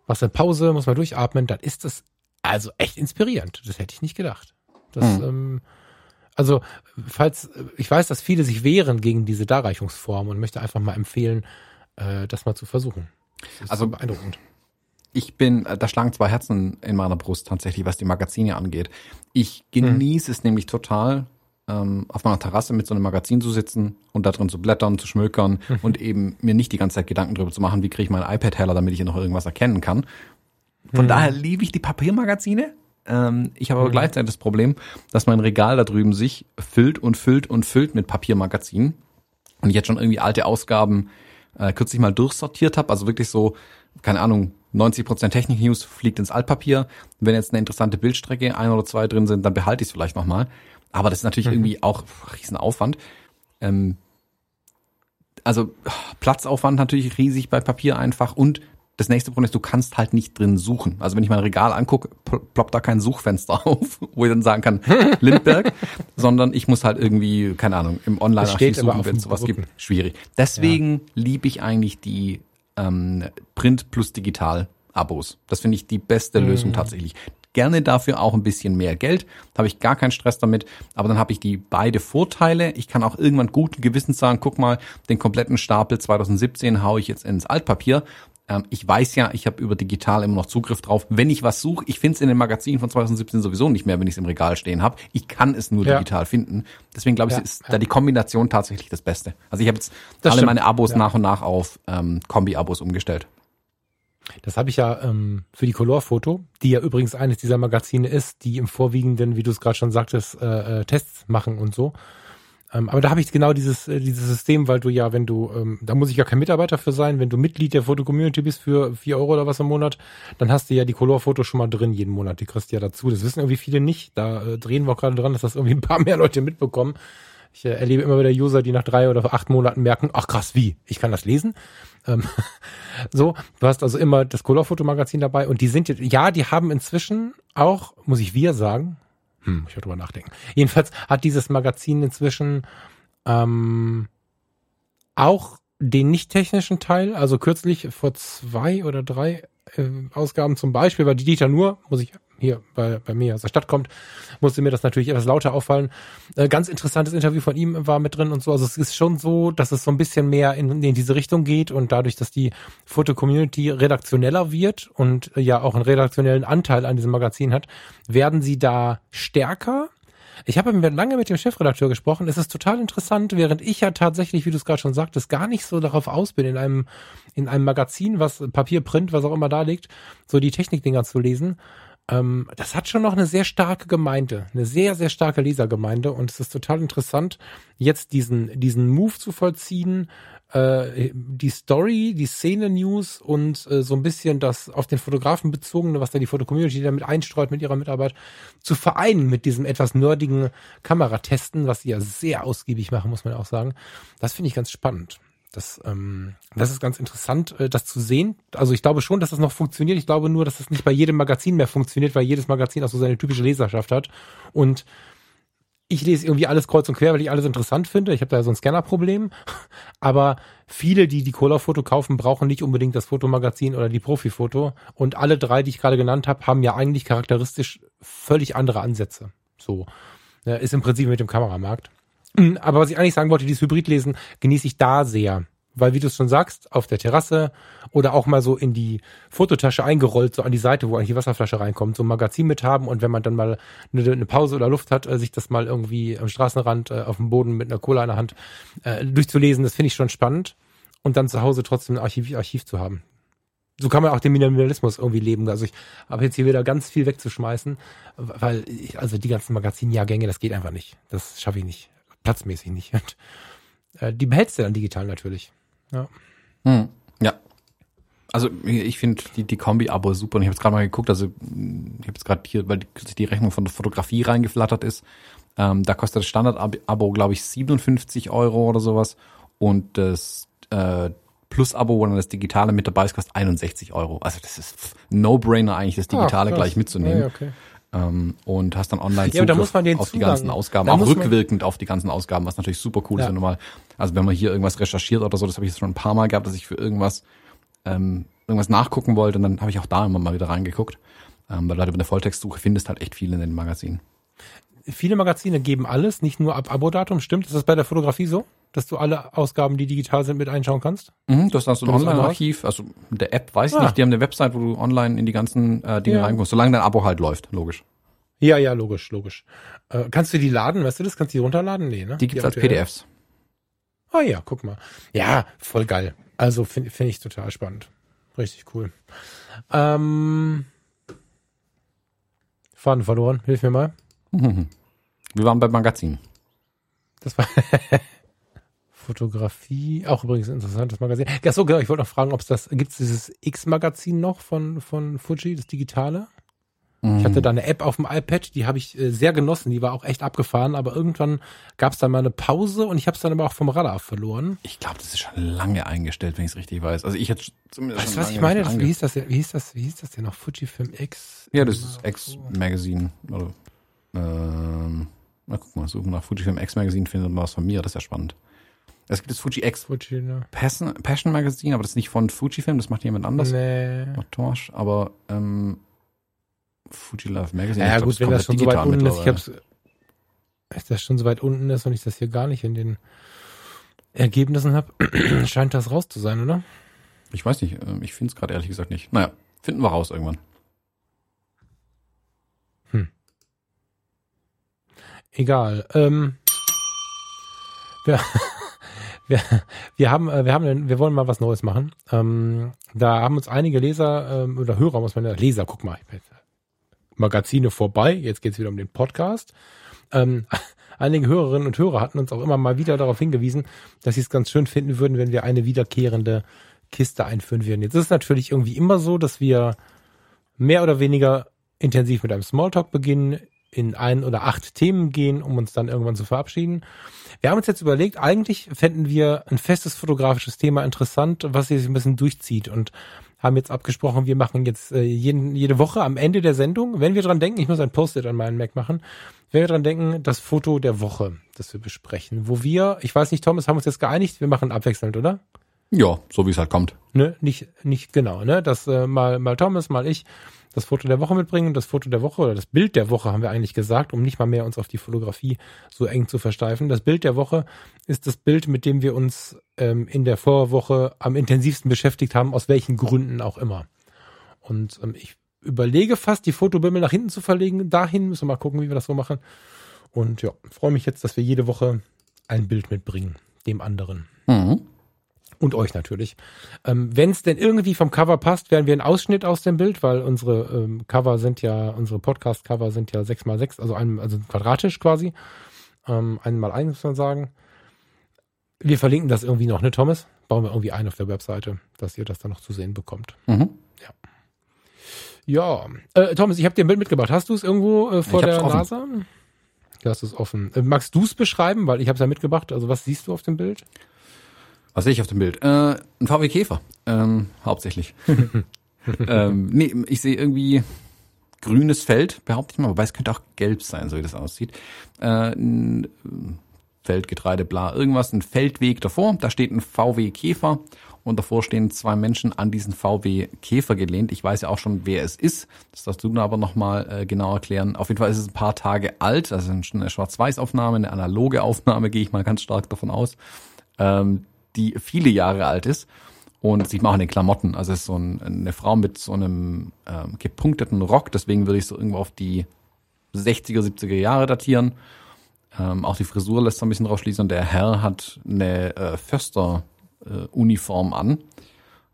was in Pause, muss man durchatmen, dann ist das also echt inspirierend. Das hätte ich nicht gedacht. Das, mhm. ähm, also, falls, ich weiß, dass viele sich wehren gegen diese Darreichungsform und möchte einfach mal empfehlen, äh, das mal zu versuchen. also beeindruckend. Ich bin, äh, da schlagen zwei Herzen in meiner Brust tatsächlich, was die Magazine angeht. Ich genieße mhm. es nämlich total, ähm, auf meiner Terrasse mit so einem Magazin zu sitzen und da drin zu blättern, zu schmökern mhm. und eben mir nicht die ganze Zeit Gedanken darüber zu machen, wie kriege ich mein iPad heller, damit ich hier noch irgendwas erkennen kann. Von mhm. daher liebe ich die Papiermagazine ähm, ich habe aber mhm. gleichzeitig das Problem, dass mein Regal da drüben sich füllt und füllt und füllt mit Papiermagazinen. Und ich jetzt schon irgendwie alte Ausgaben äh, kürzlich mal durchsortiert habe. Also wirklich so, keine Ahnung, 90% Technik-News fliegt ins Altpapier. Wenn jetzt eine interessante Bildstrecke, ein oder zwei drin sind, dann behalte ich es vielleicht nochmal. Aber das ist natürlich mhm. irgendwie auch Riesenaufwand. Ähm, also Platzaufwand natürlich riesig bei Papier einfach und das nächste Problem ist, du kannst halt nicht drin suchen. Also wenn ich mein Regal angucke, ploppt da kein Suchfenster auf, wo ich dann sagen kann, Lindberg, sondern ich muss halt irgendwie, keine Ahnung, im Online-Archiv suchen, wenn es sowas gibt. Schwierig. Deswegen ja. liebe ich eigentlich die ähm, Print plus Digital Abos. Das finde ich die beste mhm. Lösung tatsächlich. Gerne dafür auch ein bisschen mehr Geld. Da habe ich gar keinen Stress damit. Aber dann habe ich die beide Vorteile. Ich kann auch irgendwann guten Gewissens sagen, guck mal, den kompletten Stapel 2017 haue ich jetzt ins Altpapier. Ähm, ich weiß ja, ich habe über digital immer noch Zugriff drauf. Wenn ich was suche, ich finde es in den Magazinen von 2017 sowieso nicht mehr, wenn ich es im Regal stehen habe. Ich kann es nur ja. digital finden. Deswegen glaube ich, ja, ist ja. da die Kombination tatsächlich das Beste. Also ich habe jetzt das alle stimmt. meine Abos nach und nach auf ähm, Kombi-Abos umgestellt. Das habe ich ja ähm, für die Color-Foto, die ja übrigens eines dieser Magazine ist, die im Vorwiegenden, wie du es gerade schon sagtest, äh, äh, Tests machen und so. Ähm, aber da habe ich genau dieses, äh, dieses System, weil du ja, wenn du, ähm, da muss ich ja kein Mitarbeiter für sein, wenn du Mitglied der Foto-Community bist für vier Euro oder was im Monat, dann hast du ja die Color-Fotos schon mal drin jeden Monat. Die kriegst du ja dazu. Das wissen irgendwie viele nicht. Da äh, drehen wir auch gerade dran, dass das irgendwie ein paar mehr Leute mitbekommen. Ich äh, erlebe immer wieder User, die nach drei oder acht Monaten merken, ach krass, wie? Ich kann das lesen. Ähm, so, du hast also immer das Color-Foto-Magazin dabei und die sind jetzt, ja, die haben inzwischen auch, muss ich wir sagen, hm, ich werde drüber nachdenken. Jedenfalls hat dieses Magazin inzwischen ähm, auch den nicht technischen Teil, also kürzlich vor zwei oder drei äh, Ausgaben zum Beispiel, die Dieter nur, muss ich hier bei, bei mir aus der Stadt kommt, musste mir das natürlich etwas lauter auffallen. Äh, ganz interessantes Interview von ihm war mit drin und so. Also es ist schon so, dass es so ein bisschen mehr in, in diese Richtung geht und dadurch, dass die Foto-Community redaktioneller wird und äh, ja auch einen redaktionellen Anteil an diesem Magazin hat, werden sie da stärker. Ich habe lange mit dem Chefredakteur gesprochen. Es ist total interessant, während ich ja tatsächlich, wie du es gerade schon sagtest, gar nicht so darauf aus bin, in einem, in einem Magazin, was Papier, Print, was auch immer da liegt, so die Technikdinger zu lesen ähm, das hat schon noch eine sehr starke Gemeinde, eine sehr, sehr starke Lesergemeinde und es ist total interessant, jetzt diesen, diesen Move zu vollziehen, äh, die Story, die Szene-News und äh, so ein bisschen das auf den Fotografen bezogene, was da die Foto-Community damit einstreut mit ihrer Mitarbeit, zu vereinen mit diesem etwas nerdigen Kameratesten, was sie ja sehr ausgiebig machen, muss man auch sagen. Das finde ich ganz spannend. Das, ähm, das ist ganz interessant, äh, das zu sehen. Also ich glaube schon, dass das noch funktioniert. Ich glaube nur, dass das nicht bei jedem Magazin mehr funktioniert, weil jedes Magazin auch so seine typische Leserschaft hat. Und ich lese irgendwie alles kreuz und quer, weil ich alles interessant finde. Ich habe da so ein Scannerproblem. Aber viele, die die Cola-Foto kaufen, brauchen nicht unbedingt das Fotomagazin oder die Profi-Foto. Und alle drei, die ich gerade genannt habe, haben ja eigentlich charakteristisch völlig andere Ansätze. So. Ist im Prinzip mit dem Kameramarkt. Aber was ich eigentlich sagen wollte, dieses Hybridlesen genieße ich da sehr weil wie du es schon sagst, auf der Terrasse oder auch mal so in die Fototasche eingerollt, so an die Seite, wo eigentlich die Wasserflasche reinkommt, so ein Magazin mit haben und wenn man dann mal eine, eine Pause oder Luft hat, äh, sich das mal irgendwie am Straßenrand äh, auf dem Boden mit einer Cola in der Hand äh, durchzulesen, das finde ich schon spannend und dann zu Hause trotzdem ein Archiv, Archiv zu haben. So kann man auch den Minimalismus irgendwie leben. Also ich habe jetzt hier wieder ganz viel wegzuschmeißen, weil ich, also die ganzen Magazinjahrgänge, das geht einfach nicht. Das schaffe ich nicht. Platzmäßig nicht. Und, äh, die behältst du dann digital natürlich. Ja. Hm. Ja. Also ich finde die, die Kombi-Abo super und ich habe jetzt gerade mal geguckt, also ich habe jetzt gerade hier, weil die, die Rechnung von der Fotografie reingeflattert ist, ähm, da kostet das Standard-Abo, glaube ich, 57 Euro oder sowas und das äh, Plus-Abo, wo dann das Digitale mit dabei ist, kostet 61 Euro. Also das ist No-Brainer eigentlich, das Digitale ah, gleich mitzunehmen. Ja, okay. Ähm, und hast dann online ja, da muss man den auf Zugang, die ganzen Ausgaben, auch rückwirkend auf die ganzen Ausgaben, was natürlich super cool ja. ist, wenn du mal, also wenn man hier irgendwas recherchiert oder so, das habe ich jetzt schon ein paar Mal gehabt, dass ich für irgendwas ähm, irgendwas nachgucken wollte und dann habe ich auch da immer mal wieder reingeguckt, ähm, weil du halt über eine Volltextsuche findest halt echt viel in den Magazinen. Viele Magazine geben alles, nicht nur ab Abo-Datum. Stimmt, ist das bei der Fotografie so? dass du alle Ausgaben, die digital sind, mit einschauen kannst? Mhm, du hast also ein Online-Archiv, also der App weiß ich ah. nicht, die haben eine Website, wo du online in die ganzen äh, Dinge ja. reinkommst, solange dein Abo halt läuft, logisch. Ja, ja, logisch, logisch. Äh, kannst du die laden, weißt du das? Kannst du die runterladen? Nee, ne? Die gibt's die als PDFs. Ah ja, guck mal. Ja, voll geil. Also finde find ich total spannend. Richtig cool. Ähm, Faden verloren, hilf mir mal. Wir waren beim Magazin. Das war Fotografie, auch übrigens ein interessantes Magazin. Ja, so, genau, ich wollte noch fragen, ob es das, gibt es dieses X-Magazin noch von, von Fuji, das digitale? Ich hatte da eine App auf dem iPad, die habe ich äh, sehr genossen, die war auch echt abgefahren, aber irgendwann gab es da mal eine Pause und ich habe es dann aber auch vom Radar verloren. Ich glaube, das ist schon lange eingestellt, wenn ich es richtig weiß. Also ich hätte zumindest Weißt du, was ich meine? Das, wie hieß das wie hieß das, wie hieß das denn noch? Fujifilm X? Ja, das ist X Magazine. Oder, ähm, na guck mal, suchen nach Fujifilm X Magazine, findet man was von mir, das ist ja spannend. Es gibt das Fuji X Fuji, ne. Passion, Passion Magazine, aber das ist nicht von Fujifilm, das macht jemand anders. Nee. Macht Torsch, aber ähm, Fuji Love Magazine. Ja, gut, wenn das schon so weit unten ist, ich hab's, wenn das schon so weit unten ist und ich das hier gar nicht in den Ergebnissen habe, scheint das raus zu sein, oder? Ich weiß nicht, ähm, ich finde es gerade ehrlich gesagt nicht. Naja, finden wir raus irgendwann. Egal. Ähm, wir, wir, wir haben, äh, wir haben, wir wollen mal was Neues machen. Ähm, da haben uns einige Leser ähm, oder Hörer, muss man ja, Leser, guck mal, Magazine vorbei. Jetzt geht's wieder um den Podcast. Ähm, einige Hörerinnen und Hörer hatten uns auch immer mal wieder darauf hingewiesen, dass sie es ganz schön finden würden, wenn wir eine wiederkehrende Kiste einführen würden. Jetzt ist es natürlich irgendwie immer so, dass wir mehr oder weniger intensiv mit einem Smalltalk beginnen, in ein oder acht Themen gehen, um uns dann irgendwann zu verabschieden. Wir haben uns jetzt überlegt, eigentlich fänden wir ein festes fotografisches Thema interessant, was sich ein bisschen durchzieht und haben jetzt abgesprochen, wir machen jetzt äh, jeden, jede Woche am Ende der Sendung, wenn wir dran denken, ich muss ein Post-it an meinen Mac machen, wenn wir dran denken, das Foto der Woche, das wir besprechen, wo wir, ich weiß nicht, Thomas, haben uns jetzt geeinigt, wir machen abwechselnd, oder? Ja, so wie es halt kommt. Ne, nicht, nicht genau, ne, das äh, mal, mal Thomas, mal ich das Foto der Woche mitbringen. Das Foto der Woche oder das Bild der Woche haben wir eigentlich gesagt, um nicht mal mehr uns auf die Fotografie so eng zu versteifen. Das Bild der Woche ist das Bild, mit dem wir uns ähm, in der Vorwoche am intensivsten beschäftigt haben, aus welchen Gründen auch immer. Und ähm, ich überlege fast, die Fotobimmel nach hinten zu verlegen. Dahin müssen wir mal gucken, wie wir das so machen. Und ja, freue mich jetzt, dass wir jede Woche ein Bild mitbringen, dem anderen. Mhm. Und euch natürlich. Ähm, Wenn es denn irgendwie vom Cover passt, werden wir einen Ausschnitt aus dem Bild, weil unsere ähm, Cover sind ja, unsere Podcast-Cover sind ja sechs mal sechs, also, ein, also quadratisch quasi. Ähm, einmal eins muss man sagen. Wir verlinken das irgendwie noch, ne, Thomas? bauen wir irgendwie ein auf der Webseite, dass ihr das dann noch zu sehen bekommt. Mhm. Ja, äh, Thomas, ich habe dir ein Bild mitgebracht. Hast du es irgendwo äh, vor der offen. Nase? Du hast es offen. Äh, magst du es beschreiben? Weil ich habe es ja mitgebracht. Also was siehst du auf dem Bild? Was sehe ich auf dem Bild? Äh, ein VW Käfer, ähm, hauptsächlich. ähm, nee, ich sehe irgendwie grünes Feld, behaupte ich mal, wobei es könnte auch gelb sein, so wie das aussieht. Äh, ein Feld, Getreide, bla, irgendwas, ein Feldweg davor, da steht ein VW Käfer und davor stehen zwei Menschen an diesen VW Käfer gelehnt. Ich weiß ja auch schon, wer es ist. Das darfst du dann aber nochmal äh, genau erklären. Auf jeden Fall ist es ein paar Tage alt, also eine Schwarz-Weiß-Aufnahme, eine analoge Aufnahme, gehe ich mal ganz stark davon aus. Ähm, die viele Jahre alt ist. Und sieht man auch in den Klamotten. Also es ist so ein, eine Frau mit so einem ähm, gepunkteten Rock, deswegen würde ich so irgendwo auf die 60er, 70er Jahre datieren. Ähm, auch die Frisur lässt so ein bisschen drauf schließen und der Herr hat eine äh, Förster-Uniform an,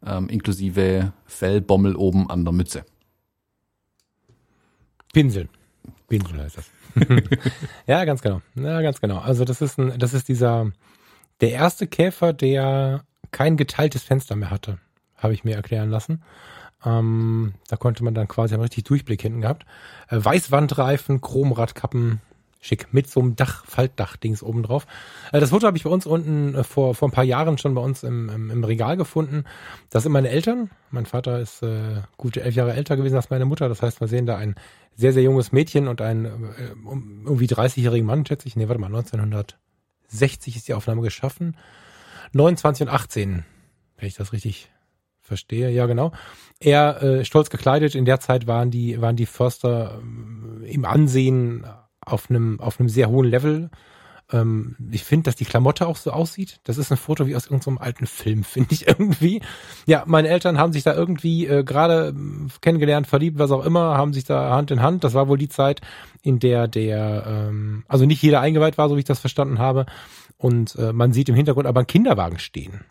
ähm, inklusive Fellbommel oben an der Mütze. Pinsel. Pinsel heißt das. ja, ganz genau. Ja, ganz genau. Also das ist ein, das ist dieser, der erste Käfer, der kein geteiltes Fenster mehr hatte, habe ich mir erklären lassen. Ähm, da konnte man dann quasi einen richtig Durchblick hinten gehabt. Äh, Weißwandreifen, Chromradkappen, schick, mit so einem Dach, Faltdach-Dings oben drauf. Äh, das Foto habe ich bei uns unten äh, vor, vor ein paar Jahren schon bei uns im, im, im Regal gefunden. Das sind meine Eltern. Mein Vater ist äh, gute elf Jahre älter gewesen als meine Mutter. Das heißt, wir sehen da ein sehr, sehr junges Mädchen und einen äh, irgendwie 30-jährigen Mann, schätze ich. Nee, warte mal, 1960 ist die Aufnahme geschaffen. 29 und 18, wenn ich das richtig verstehe. Ja, genau. Er äh, stolz gekleidet. In der Zeit waren die waren die Förster ähm, im Ansehen auf einem auf einem sehr hohen Level. Ähm, ich finde, dass die Klamotte auch so aussieht. Das ist ein Foto wie aus irgendeinem alten Film, finde ich irgendwie. Ja, meine Eltern haben sich da irgendwie äh, gerade ähm, kennengelernt, verliebt, was auch immer, haben sich da Hand in Hand. Das war wohl die Zeit, in der der, ähm, also nicht jeder eingeweiht war, so wie ich das verstanden habe. Und äh, man sieht im Hintergrund aber einen Kinderwagen stehen.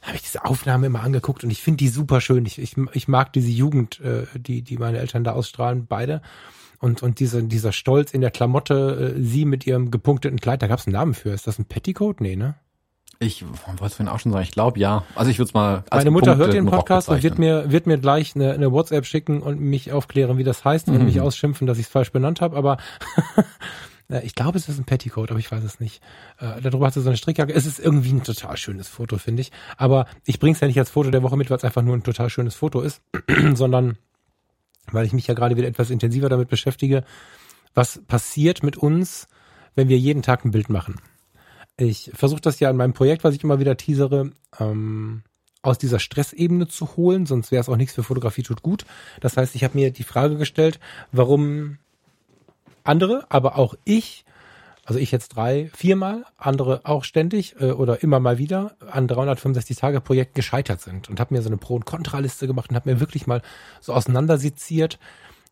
Da habe ich diese Aufnahme immer angeguckt und ich finde die super schön. Ich, ich, ich mag diese Jugend, äh, die, die meine Eltern da ausstrahlen, beide. Und, und diese, dieser Stolz in der Klamotte, äh, sie mit ihrem gepunkteten Kleid, da gab es einen Namen für. Ist das ein Petticoat? Nee, ne? Ich wollte es vorhin auch schon sagen, ich glaube ja. Also ich würde es mal als Meine Mutter hört den Podcast und wird mir, wird mir gleich eine, eine WhatsApp schicken und mich aufklären, wie das heißt und Mhm. mich ausschimpfen, dass ich es falsch benannt habe. Aber äh, ich glaube, es ist ein Petticoat, aber ich weiß es nicht. Äh, darüber hat sie so eine Strickjacke. Es ist irgendwie ein total schönes Foto, finde ich. Aber ich bringe es ja nicht als Foto der Woche mit, weil es einfach nur ein total schönes Foto ist, sondern weil ich mich ja gerade wieder etwas intensiver damit beschäftige, was passiert mit uns, wenn wir jeden Tag ein Bild machen. Ich versuche das ja in meinem Projekt, was ich immer wieder teasere, ähm, aus dieser Stressebene zu holen, sonst wäre es auch nichts für Fotografie tut gut. Das heißt, ich habe mir die Frage gestellt, warum andere, aber auch ich, also ich jetzt drei, viermal, andere auch ständig äh, oder immer mal wieder an 365 Tage Projekten gescheitert sind und habe mir so eine Pro- und Kontraliste gemacht und habe mir wirklich mal so auseinanderseziert,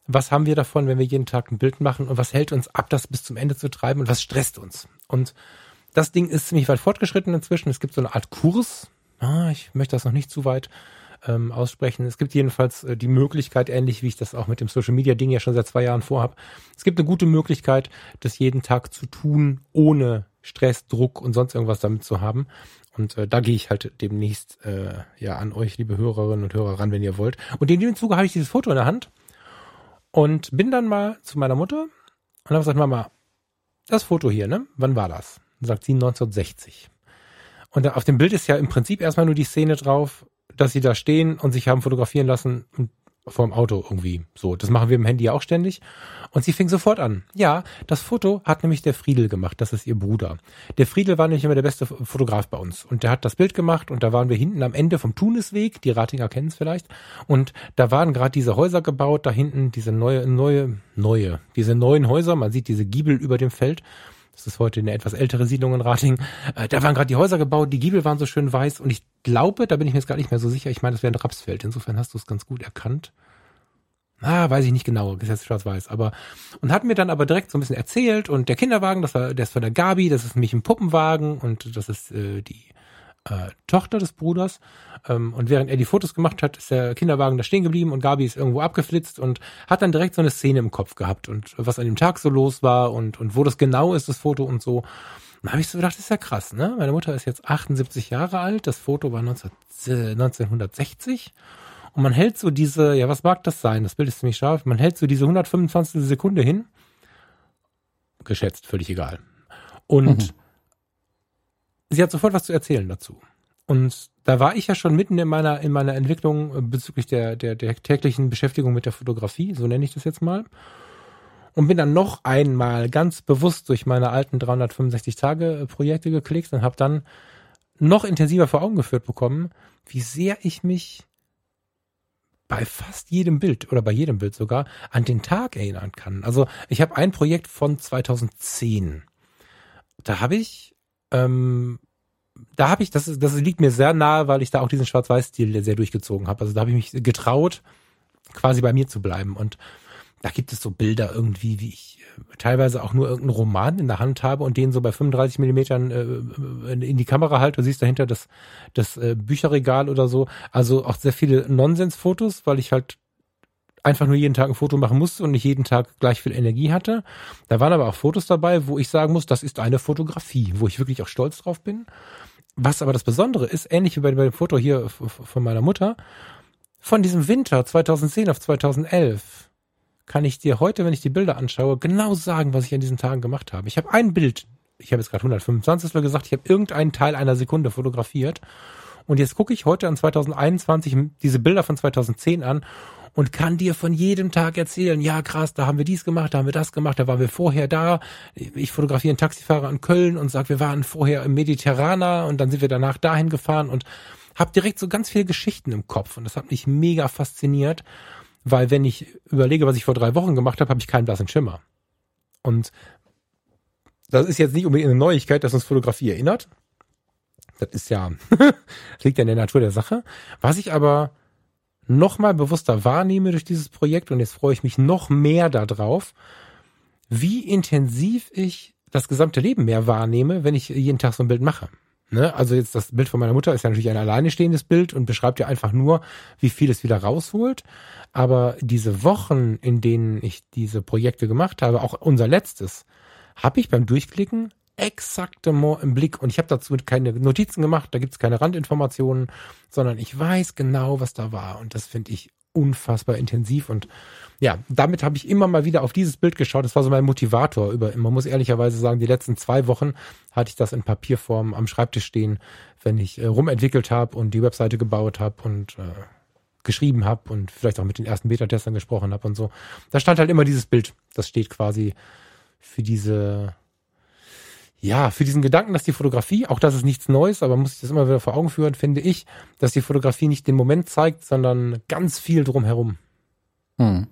was haben wir davon, wenn wir jeden Tag ein Bild machen und was hält uns ab, das bis zum Ende zu treiben und was stresst uns. Und das Ding ist ziemlich weit fortgeschritten inzwischen. Es gibt so eine Art Kurs. Ah, ich möchte das noch nicht zu weit ähm, aussprechen. Es gibt jedenfalls äh, die Möglichkeit, ähnlich wie ich das auch mit dem Social Media Ding ja schon seit zwei Jahren vorhab. Es gibt eine gute Möglichkeit, das jeden Tag zu tun, ohne Stress, Druck und sonst irgendwas damit zu haben. Und äh, da gehe ich halt demnächst äh, ja an euch, liebe Hörerinnen und Hörer, ran, wenn ihr wollt. Und in dem Zuge habe ich dieses Foto in der Hand und bin dann mal zu meiner Mutter und habe gesagt, Mama, das Foto hier, ne? Wann war das? Dann sagt sie 1960. Und auf dem Bild ist ja im Prinzip erstmal nur die Szene drauf, dass sie da stehen und sich haben fotografieren lassen vorm Auto irgendwie so. Das machen wir im Handy ja auch ständig. Und sie fing sofort an. Ja, das Foto hat nämlich der Friedel gemacht. Das ist ihr Bruder. Der Friedel war nämlich immer der beste Fotograf bei uns. Und der hat das Bild gemacht und da waren wir hinten am Ende vom Tunisweg. Die Ratinger kennen es vielleicht. Und da waren gerade diese Häuser gebaut. Da hinten diese neue, neue, neue, diese neuen Häuser. Man sieht diese Giebel über dem Feld. Das ist heute eine etwas ältere Siedlung in Rating. Äh, da waren gerade die Häuser gebaut, die Giebel waren so schön weiß und ich glaube, da bin ich mir jetzt gar nicht mehr so sicher. Ich meine, das wäre ein Rapsfeld. Insofern hast du es ganz gut erkannt. Ah, weiß ich nicht genau, ist jetzt schwarz-weiß, aber und hat mir dann aber direkt so ein bisschen erzählt und der Kinderwagen, das war, der ist von der Gabi, das ist nämlich ein Puppenwagen und das ist äh, die äh, Tochter des Bruders. Ähm, und während er die Fotos gemacht hat, ist der Kinderwagen da stehen geblieben und Gabi ist irgendwo abgeflitzt und hat dann direkt so eine Szene im Kopf gehabt und was an dem Tag so los war und, und wo das genau ist, das Foto und so. Dann habe ich so gedacht, das ist ja krass, ne? Meine Mutter ist jetzt 78 Jahre alt, das Foto war 19, äh, 1960 und man hält so diese, ja, was mag das sein? Das Bild ist ziemlich scharf. Man hält so diese 125. Sekunde hin. Geschätzt, völlig egal. Und mhm. Sie hat sofort was zu erzählen dazu. Und da war ich ja schon mitten in meiner, in meiner Entwicklung bezüglich der, der, der täglichen Beschäftigung mit der Fotografie, so nenne ich das jetzt mal. Und bin dann noch einmal ganz bewusst durch meine alten 365 Tage Projekte geklickt und habe dann noch intensiver vor Augen geführt bekommen, wie sehr ich mich bei fast jedem Bild oder bei jedem Bild sogar an den Tag erinnern kann. Also ich habe ein Projekt von 2010. Da habe ich, ähm, da habe ich, das, das liegt mir sehr nahe, weil ich da auch diesen Schwarz-Weiß-Stil sehr durchgezogen habe. Also da habe ich mich getraut, quasi bei mir zu bleiben. Und da gibt es so Bilder irgendwie, wie ich äh, teilweise auch nur irgendeinen Roman in der Hand habe und den so bei 35 Millimetern äh, in die Kamera halte. Du siehst dahinter das, das äh, Bücherregal oder so. Also auch sehr viele Nonsensfotos, weil ich halt einfach nur jeden Tag ein Foto machen musste und nicht jeden Tag gleich viel Energie hatte. Da waren aber auch Fotos dabei, wo ich sagen muss, das ist eine Fotografie, wo ich wirklich auch stolz drauf bin. Was aber das Besondere ist, ähnlich wie bei, bei dem Foto hier von meiner Mutter, von diesem Winter 2010 auf 2011 kann ich dir heute, wenn ich die Bilder anschaue, genau sagen, was ich an diesen Tagen gemacht habe. Ich habe ein Bild, ich habe jetzt gerade 125 gesagt, ich habe irgendeinen Teil einer Sekunde fotografiert und jetzt gucke ich heute an 2021 diese Bilder von 2010 an und kann dir von jedem Tag erzählen, ja krass, da haben wir dies gemacht, da haben wir das gemacht, da waren wir vorher da. Ich fotografiere einen Taxifahrer in Köln und sage, wir waren vorher im Mediterraner und dann sind wir danach dahin gefahren und habe direkt so ganz viele Geschichten im Kopf und das hat mich mega fasziniert weil wenn ich überlege, was ich vor drei Wochen gemacht habe, habe ich keinen blassen Schimmer. Und das ist jetzt nicht unbedingt eine Neuigkeit, dass uns Fotografie erinnert. Das ist ja, liegt ja in der Natur der Sache. Was ich aber noch mal bewusster wahrnehme durch dieses Projekt und jetzt freue ich mich noch mehr darauf, wie intensiv ich das gesamte Leben mehr wahrnehme, wenn ich jeden Tag so ein Bild mache. Ne? Also jetzt das Bild von meiner Mutter ist ja natürlich ein alleine stehendes Bild und beschreibt ja einfach nur, wie viel es wieder rausholt. Aber diese Wochen, in denen ich diese Projekte gemacht habe, auch unser letztes, habe ich beim Durchklicken exaktement im Blick. Und ich habe dazu keine Notizen gemacht, da gibt es keine Randinformationen, sondern ich weiß genau, was da war. Und das finde ich unfassbar intensiv und ja, damit habe ich immer mal wieder auf dieses Bild geschaut. Das war so mein Motivator. Über, man muss ehrlicherweise sagen, die letzten zwei Wochen hatte ich das in Papierform am Schreibtisch stehen, wenn ich äh, rumentwickelt habe und die Webseite gebaut habe und äh, geschrieben habe und vielleicht auch mit den ersten Beta-Testern gesprochen habe und so. Da stand halt immer dieses Bild. Das steht quasi für diese, ja, für diesen Gedanken, dass die Fotografie, auch das ist nichts Neues, aber muss ich das immer wieder vor Augen führen, finde ich, dass die Fotografie nicht den Moment zeigt, sondern ganz viel drumherum. Hm.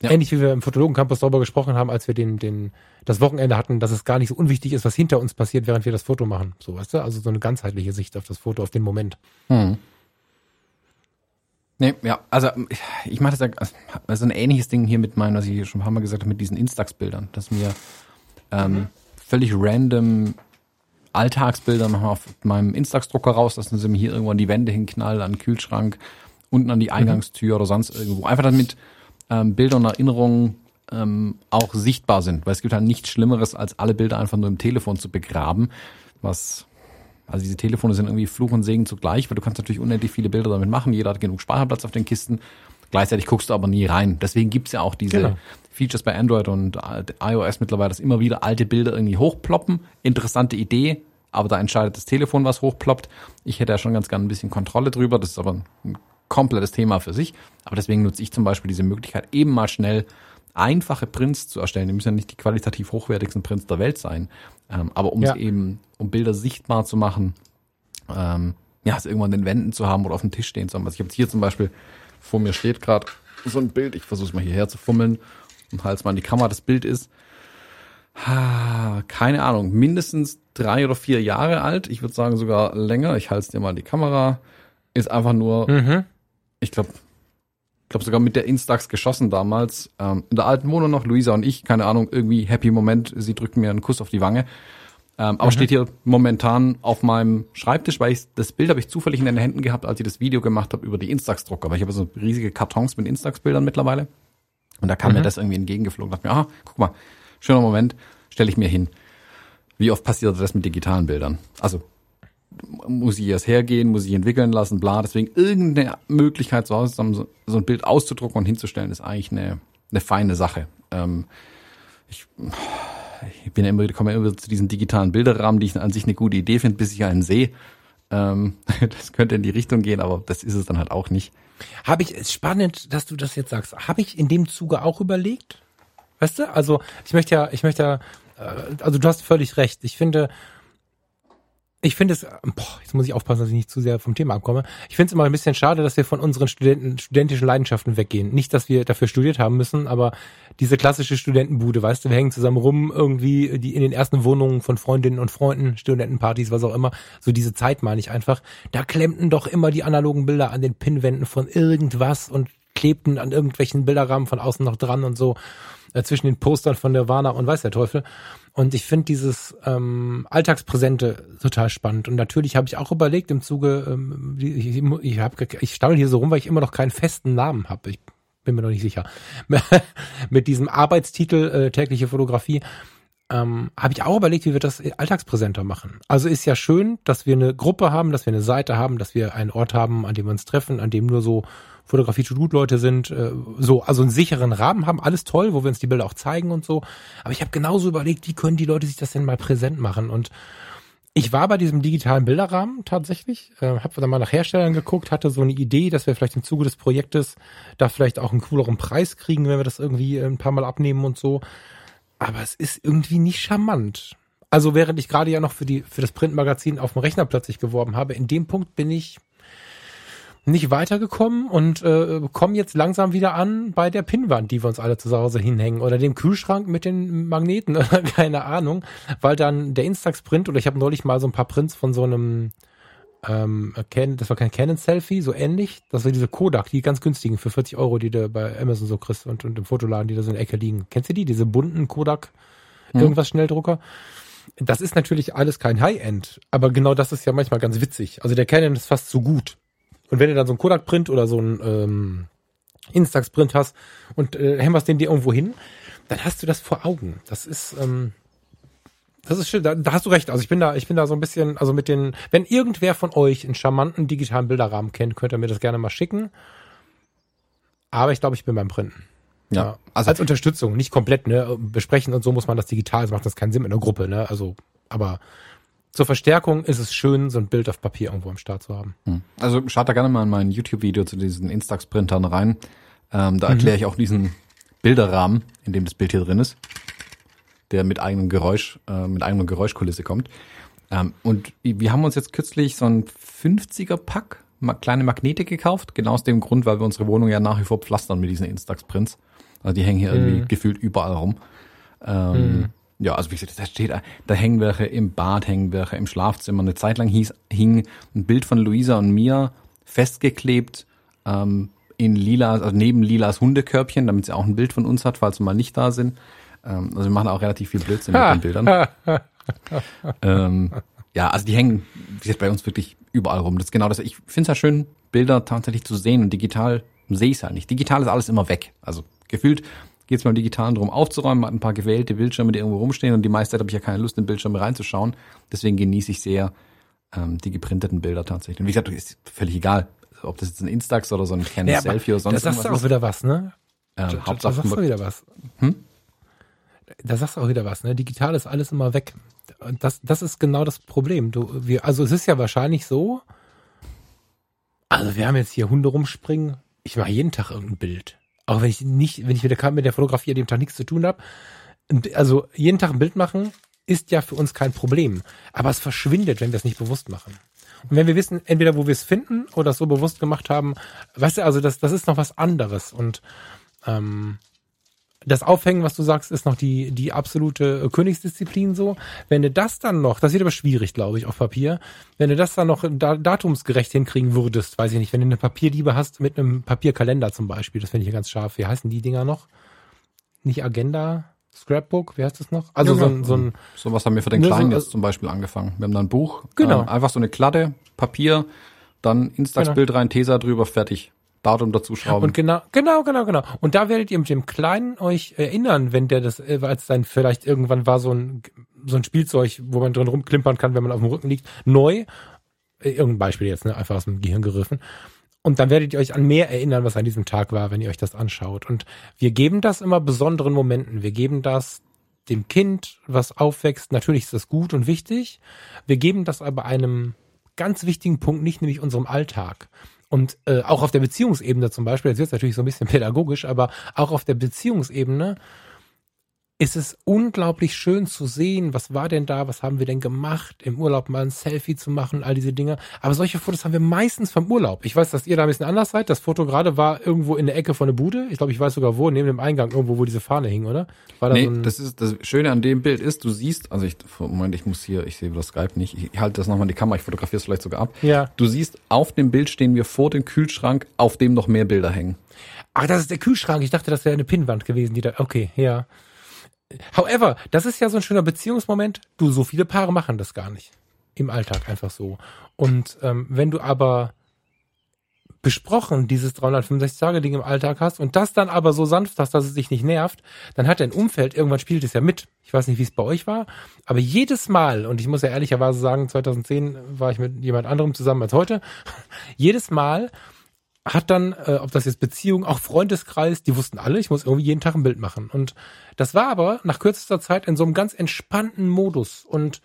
Ja. Ähnlich wie wir im Fotologen Campus darüber gesprochen haben, als wir den, den, das Wochenende hatten, dass es gar nicht so unwichtig ist, was hinter uns passiert, während wir das Foto machen. So, weißt du? Also so eine ganzheitliche Sicht auf das Foto, auf den Moment. Hm. Nee, ja, also ich, mache das ja, also ein ähnliches Ding hier mit meinen, was ich schon ein paar Mal gesagt habe, mit diesen Instax-Bildern, dass mir ähm, mhm. völlig random Alltagsbilder machen auf meinem Instax-Drucker raus, dass sie mir hier irgendwo an die Wände hinknallen, an den Kühlschrank, unten an die mhm. Eingangstür mhm. oder sonst irgendwo. Einfach damit ähm, Bilder und Erinnerungen ähm, auch sichtbar sind. Weil es gibt halt nichts Schlimmeres, als alle Bilder einfach nur im Telefon zu begraben. Was, also diese Telefone sind irgendwie Fluch und Segen zugleich, weil du kannst natürlich unendlich viele Bilder damit machen. Jeder hat genug Speicherplatz auf den Kisten. Gleichzeitig guckst du aber nie rein. Deswegen gibt's ja auch diese genau. Features bei Android und iOS mittlerweile, dass immer wieder alte Bilder irgendwie hochploppen. Interessante Idee, aber da entscheidet das Telefon, was hochploppt. Ich hätte ja schon ganz gerne ein bisschen Kontrolle drüber. Das ist aber ein komplettes Thema für sich. Aber deswegen nutze ich zum Beispiel diese Möglichkeit, eben mal schnell einfache Prints zu erstellen. Die müssen ja nicht die qualitativ hochwertigsten Prints der Welt sein. Ähm, aber um ja. es eben, um Bilder sichtbar zu machen, ähm, ja, es irgendwann in den Wänden zu haben oder auf dem Tisch stehen zu haben. Also ich habe hier zum Beispiel, vor mir steht gerade so ein Bild, ich versuche es mal hierher zu fummeln und halte mal in die Kamera, das Bild ist, ha, keine Ahnung, mindestens drei oder vier Jahre alt. Ich würde sagen sogar länger. Ich halte es dir mal in die Kamera. Ist einfach nur mhm ich glaube, glaube sogar mit der Instax geschossen damals. Ähm, in der alten Wohnung noch, Luisa und ich, keine Ahnung, irgendwie happy Moment. Sie drückt mir einen Kuss auf die Wange. Ähm, aber mhm. steht hier momentan auf meinem Schreibtisch, weil ich das Bild habe ich zufällig in den Händen gehabt, als ich das Video gemacht habe über die Instax-Drucker, weil ich habe so riesige Kartons mit Instax-Bildern mittlerweile. Und da kam mhm. mir das irgendwie entgegengeflogen. Dachte mir, ah, guck mal, schöner Moment, stelle ich mir hin. Wie oft passiert das mit digitalen Bildern? Also muss ich erst hergehen, muss ich entwickeln lassen, bla. Deswegen irgendeine Möglichkeit so, so ein Bild auszudrucken und hinzustellen, ist eigentlich eine, eine feine Sache. Ähm, ich, ich bin immer, komme immer zu diesen digitalen Bilderrahmen, die ich an sich eine gute Idee finde, bis ich einen sehe. Ähm, das könnte in die Richtung gehen, aber das ist es dann halt auch nicht. Habe ich, ist spannend, dass du das jetzt sagst. Habe ich in dem Zuge auch überlegt? Weißt du? Also ich möchte ja, ich möchte ja, äh, also du hast völlig recht. Ich finde, ich finde es, boah, jetzt muss ich aufpassen, dass ich nicht zu sehr vom Thema abkomme. Ich finde es immer ein bisschen schade, dass wir von unseren Studenten, studentischen Leidenschaften weggehen. Nicht, dass wir dafür studiert haben müssen, aber diese klassische Studentenbude, weißt du, wir hängen zusammen rum, irgendwie die in den ersten Wohnungen von Freundinnen und Freunden, Studentenpartys, was auch immer. So diese Zeit meine ich einfach. Da klemmten doch immer die analogen Bilder an den Pinnwänden von irgendwas und klebten an irgendwelchen Bilderrahmen von außen noch dran und so äh, zwischen den Postern von Nirvana und weiß der Teufel. Und ich finde dieses ähm, Alltagspräsente total spannend. Und natürlich habe ich auch überlegt im Zuge, ähm, ich, ich, hab, ich stammel hier so rum, weil ich immer noch keinen festen Namen habe. Ich bin mir noch nicht sicher. Mit diesem Arbeitstitel äh, tägliche Fotografie ähm, habe ich auch überlegt, wie wir das alltagspräsenter machen. Also ist ja schön, dass wir eine Gruppe haben, dass wir eine Seite haben, dass wir einen Ort haben, an dem wir uns treffen, an dem nur so Fotografie to gut Leute sind, äh, so also einen sicheren Rahmen haben, alles toll, wo wir uns die Bilder auch zeigen und so. Aber ich habe genauso überlegt, wie können die Leute sich das denn mal präsent machen und ich war bei diesem digitalen Bilderrahmen tatsächlich, äh, habe dann mal nach Herstellern geguckt, hatte so eine Idee, dass wir vielleicht im Zuge des Projektes da vielleicht auch einen cooleren Preis kriegen, wenn wir das irgendwie ein paar Mal abnehmen und so. Aber es ist irgendwie nicht charmant. Also während ich gerade ja noch für die für das Printmagazin auf dem Rechner plötzlich geworben habe, in dem Punkt bin ich nicht weitergekommen und äh, kommen jetzt langsam wieder an bei der Pinnwand, die wir uns alle zu Hause hinhängen oder dem Kühlschrank mit den Magneten oder keine Ahnung, weil dann der Instax-Print oder ich habe neulich mal so ein paar Prints von so einem ähm, das war kein Canon-Selfie, so ähnlich. Das war diese Kodak, die ganz günstigen für 40 Euro, die du bei Amazon so kriegst und, und im Fotoladen, die da so in der Ecke liegen. Kennst du die? Diese bunten Kodak, hm. irgendwas Schnelldrucker? Das ist natürlich alles kein High-End, aber genau das ist ja manchmal ganz witzig. Also der Canon ist fast so gut. Und wenn du dann so einen Kodak-Print oder so einen ähm, Instax-Print hast und äh, hämmerst den dir irgendwo hin, dann hast du das vor Augen. Das ist, ähm, das ist schön, da, da hast du recht. Also ich bin da, ich bin da so ein bisschen, also mit den, wenn irgendwer von euch einen charmanten digitalen Bilderrahmen kennt, könnt ihr mir das gerne mal schicken. Aber ich glaube, ich bin beim Printen. Ja, ja. Also als Unterstützung, nicht komplett, ne? Besprechen und so muss man das digital, das macht das keinen Sinn in der Gruppe, ne? Also, aber zur Verstärkung ist es schön, so ein Bild auf Papier irgendwo am Start zu haben. Hm. Also schaut da gerne mal in mein YouTube-Video zu diesen Instax-Printern rein. Ähm, da erkläre mhm. ich auch diesen Bilderrahmen, in dem das Bild hier drin ist, der mit eigenem Geräusch, äh, mit eigener Geräuschkulisse kommt. Ähm, und wir haben uns jetzt kürzlich so ein 50er-Pack kleine Magnete gekauft, genau aus dem Grund, weil wir unsere Wohnung ja nach wie vor pflastern mit diesen Instax-Prints. Also die hängen hier mhm. irgendwie gefühlt überall rum. Ähm, mhm. Ja, also wie gesagt, da steht, da hängen welche im Bad, hängen welche im Schlafzimmer. Eine Zeit lang hieß, hing ein Bild von Luisa und mir festgeklebt ähm, in lila, also neben lilas Hundekörbchen, damit sie auch ein Bild von uns hat, falls wir mal nicht da sind. Ähm, also wir machen auch relativ viel Blödsinn mit den Bildern. ähm, ja, also die hängen, wie gesagt, bei uns wirklich überall rum. Das ist genau das. Ich finde es ja schön, Bilder tatsächlich zu sehen und digital sehe ich es halt nicht. Digital ist alles immer weg. Also gefühlt geht es beim Digitalen darum aufzuräumen, man hat ein paar gewählte Bildschirme, die irgendwo rumstehen und die meiste Zeit habe ich ja keine Lust, in Bildschirme reinzuschauen. Deswegen genieße ich sehr ähm, die geprinteten Bilder tatsächlich. Und wie gesagt, ist völlig egal, ob das jetzt ein Instax oder so ein Canon ja, Selfie oder sonst was. Da sagst du auch wieder was, ne? Ähm, da, da sagst du wieder was. Hm? Da sagst du auch wieder was, ne? Digital ist alles immer weg. Und das, das ist genau das Problem. Du, wir, also es ist ja wahrscheinlich so, also wir haben jetzt hier Hunde rumspringen. Ich mache jeden Tag irgendein Bild. Auch wenn ich nicht, wenn ich mit der, mit der Fotografie an dem Tag nichts zu tun habe. Also jeden Tag ein Bild machen ist ja für uns kein Problem. Aber es verschwindet, wenn wir es nicht bewusst machen. Und wenn wir wissen, entweder wo wir es finden oder es so bewusst gemacht haben, weißt du, also das, das ist noch was anderes. Und ähm, das Aufhängen, was du sagst, ist noch die, die absolute äh, Königsdisziplin so. Wenn du das dann noch, das wird aber schwierig, glaube ich, auf Papier, wenn du das dann noch da, datumsgerecht hinkriegen würdest, weiß ich nicht, wenn du eine Papierliebe hast mit einem Papierkalender zum Beispiel, das finde ich ja ganz scharf. Wie heißen die Dinger noch? Nicht Agenda? Scrapbook, wie heißt das noch? Also Ja, so ein, so ein So was haben wir für den Ne, so, Kleinen also- jetzt zum Beispiel angefangen. Wir haben da ein Buch, Genau. ähm, einfach so eine Klatte, Papier, dann Instax-Bild rein, Tesa drüber, fertig. Datum dazu schrauben. Und genau, genau, genau, genau. Und da werdet ihr mit dem Kleinen euch erinnern, wenn der das, äh, als dann vielleicht irgendwann war so ein, so ein Spielzeug, wo man drin rumklimpern kann, wenn man auf dem Rücken liegt, neu. Äh, Irgendein Beispiel jetzt, ne? Einfach aus dem Gehirn gegriffen. Und dann werdet ihr euch an mehr erinnern, was an diesem Tag war, wenn ihr euch das anschaut. Und wir geben das immer besonderen Momenten. Wir geben das dem Kind, was aufwächst. Natürlich ist das gut und wichtig. Wir geben das aber einem ganz wichtigen Punkt nicht, nämlich unserem Alltag. Und äh, auch auf der Beziehungsebene zum Beispiel, jetzt wird natürlich so ein bisschen pädagogisch, aber auch auf der Beziehungsebene ist es unglaublich schön zu sehen, was war denn da, was haben wir denn gemacht, im Urlaub mal ein Selfie zu machen, all diese Dinge. Aber solche Fotos haben wir meistens vom Urlaub. Ich weiß, dass ihr da ein bisschen anders seid. Das Foto gerade war irgendwo in der Ecke von der Bude. Ich glaube, ich weiß sogar wo, neben dem Eingang, irgendwo, wo diese Fahne hing, oder? War da Nee, so das ist das Schöne an dem Bild ist, du siehst, also ich Moment, ich muss hier, ich sehe das Skype nicht. Ich halte das nochmal in die Kamera, ich fotografiere es vielleicht sogar ab. Ja. Du siehst, auf dem Bild stehen wir vor dem Kühlschrank, auf dem noch mehr Bilder hängen. Ach, das ist der Kühlschrank. Ich dachte, das wäre eine Pinnwand gewesen, die da. Okay, ja. However, das ist ja so ein schöner Beziehungsmoment. Du, so viele Paare machen das gar nicht. Im Alltag einfach so. Und ähm, wenn du aber besprochen dieses 365-Tage-Ding im Alltag hast und das dann aber so sanft hast, dass es dich nicht nervt, dann hat dein Umfeld, irgendwann spielt es ja mit. Ich weiß nicht, wie es bei euch war, aber jedes Mal, und ich muss ja ehrlicherweise sagen, 2010 war ich mit jemand anderem zusammen als heute, jedes Mal hat dann, äh, ob das jetzt Beziehung, auch Freundeskreis, die wussten alle, ich muss irgendwie jeden Tag ein Bild machen. Und das war aber nach kürzester Zeit in so einem ganz entspannten Modus. Und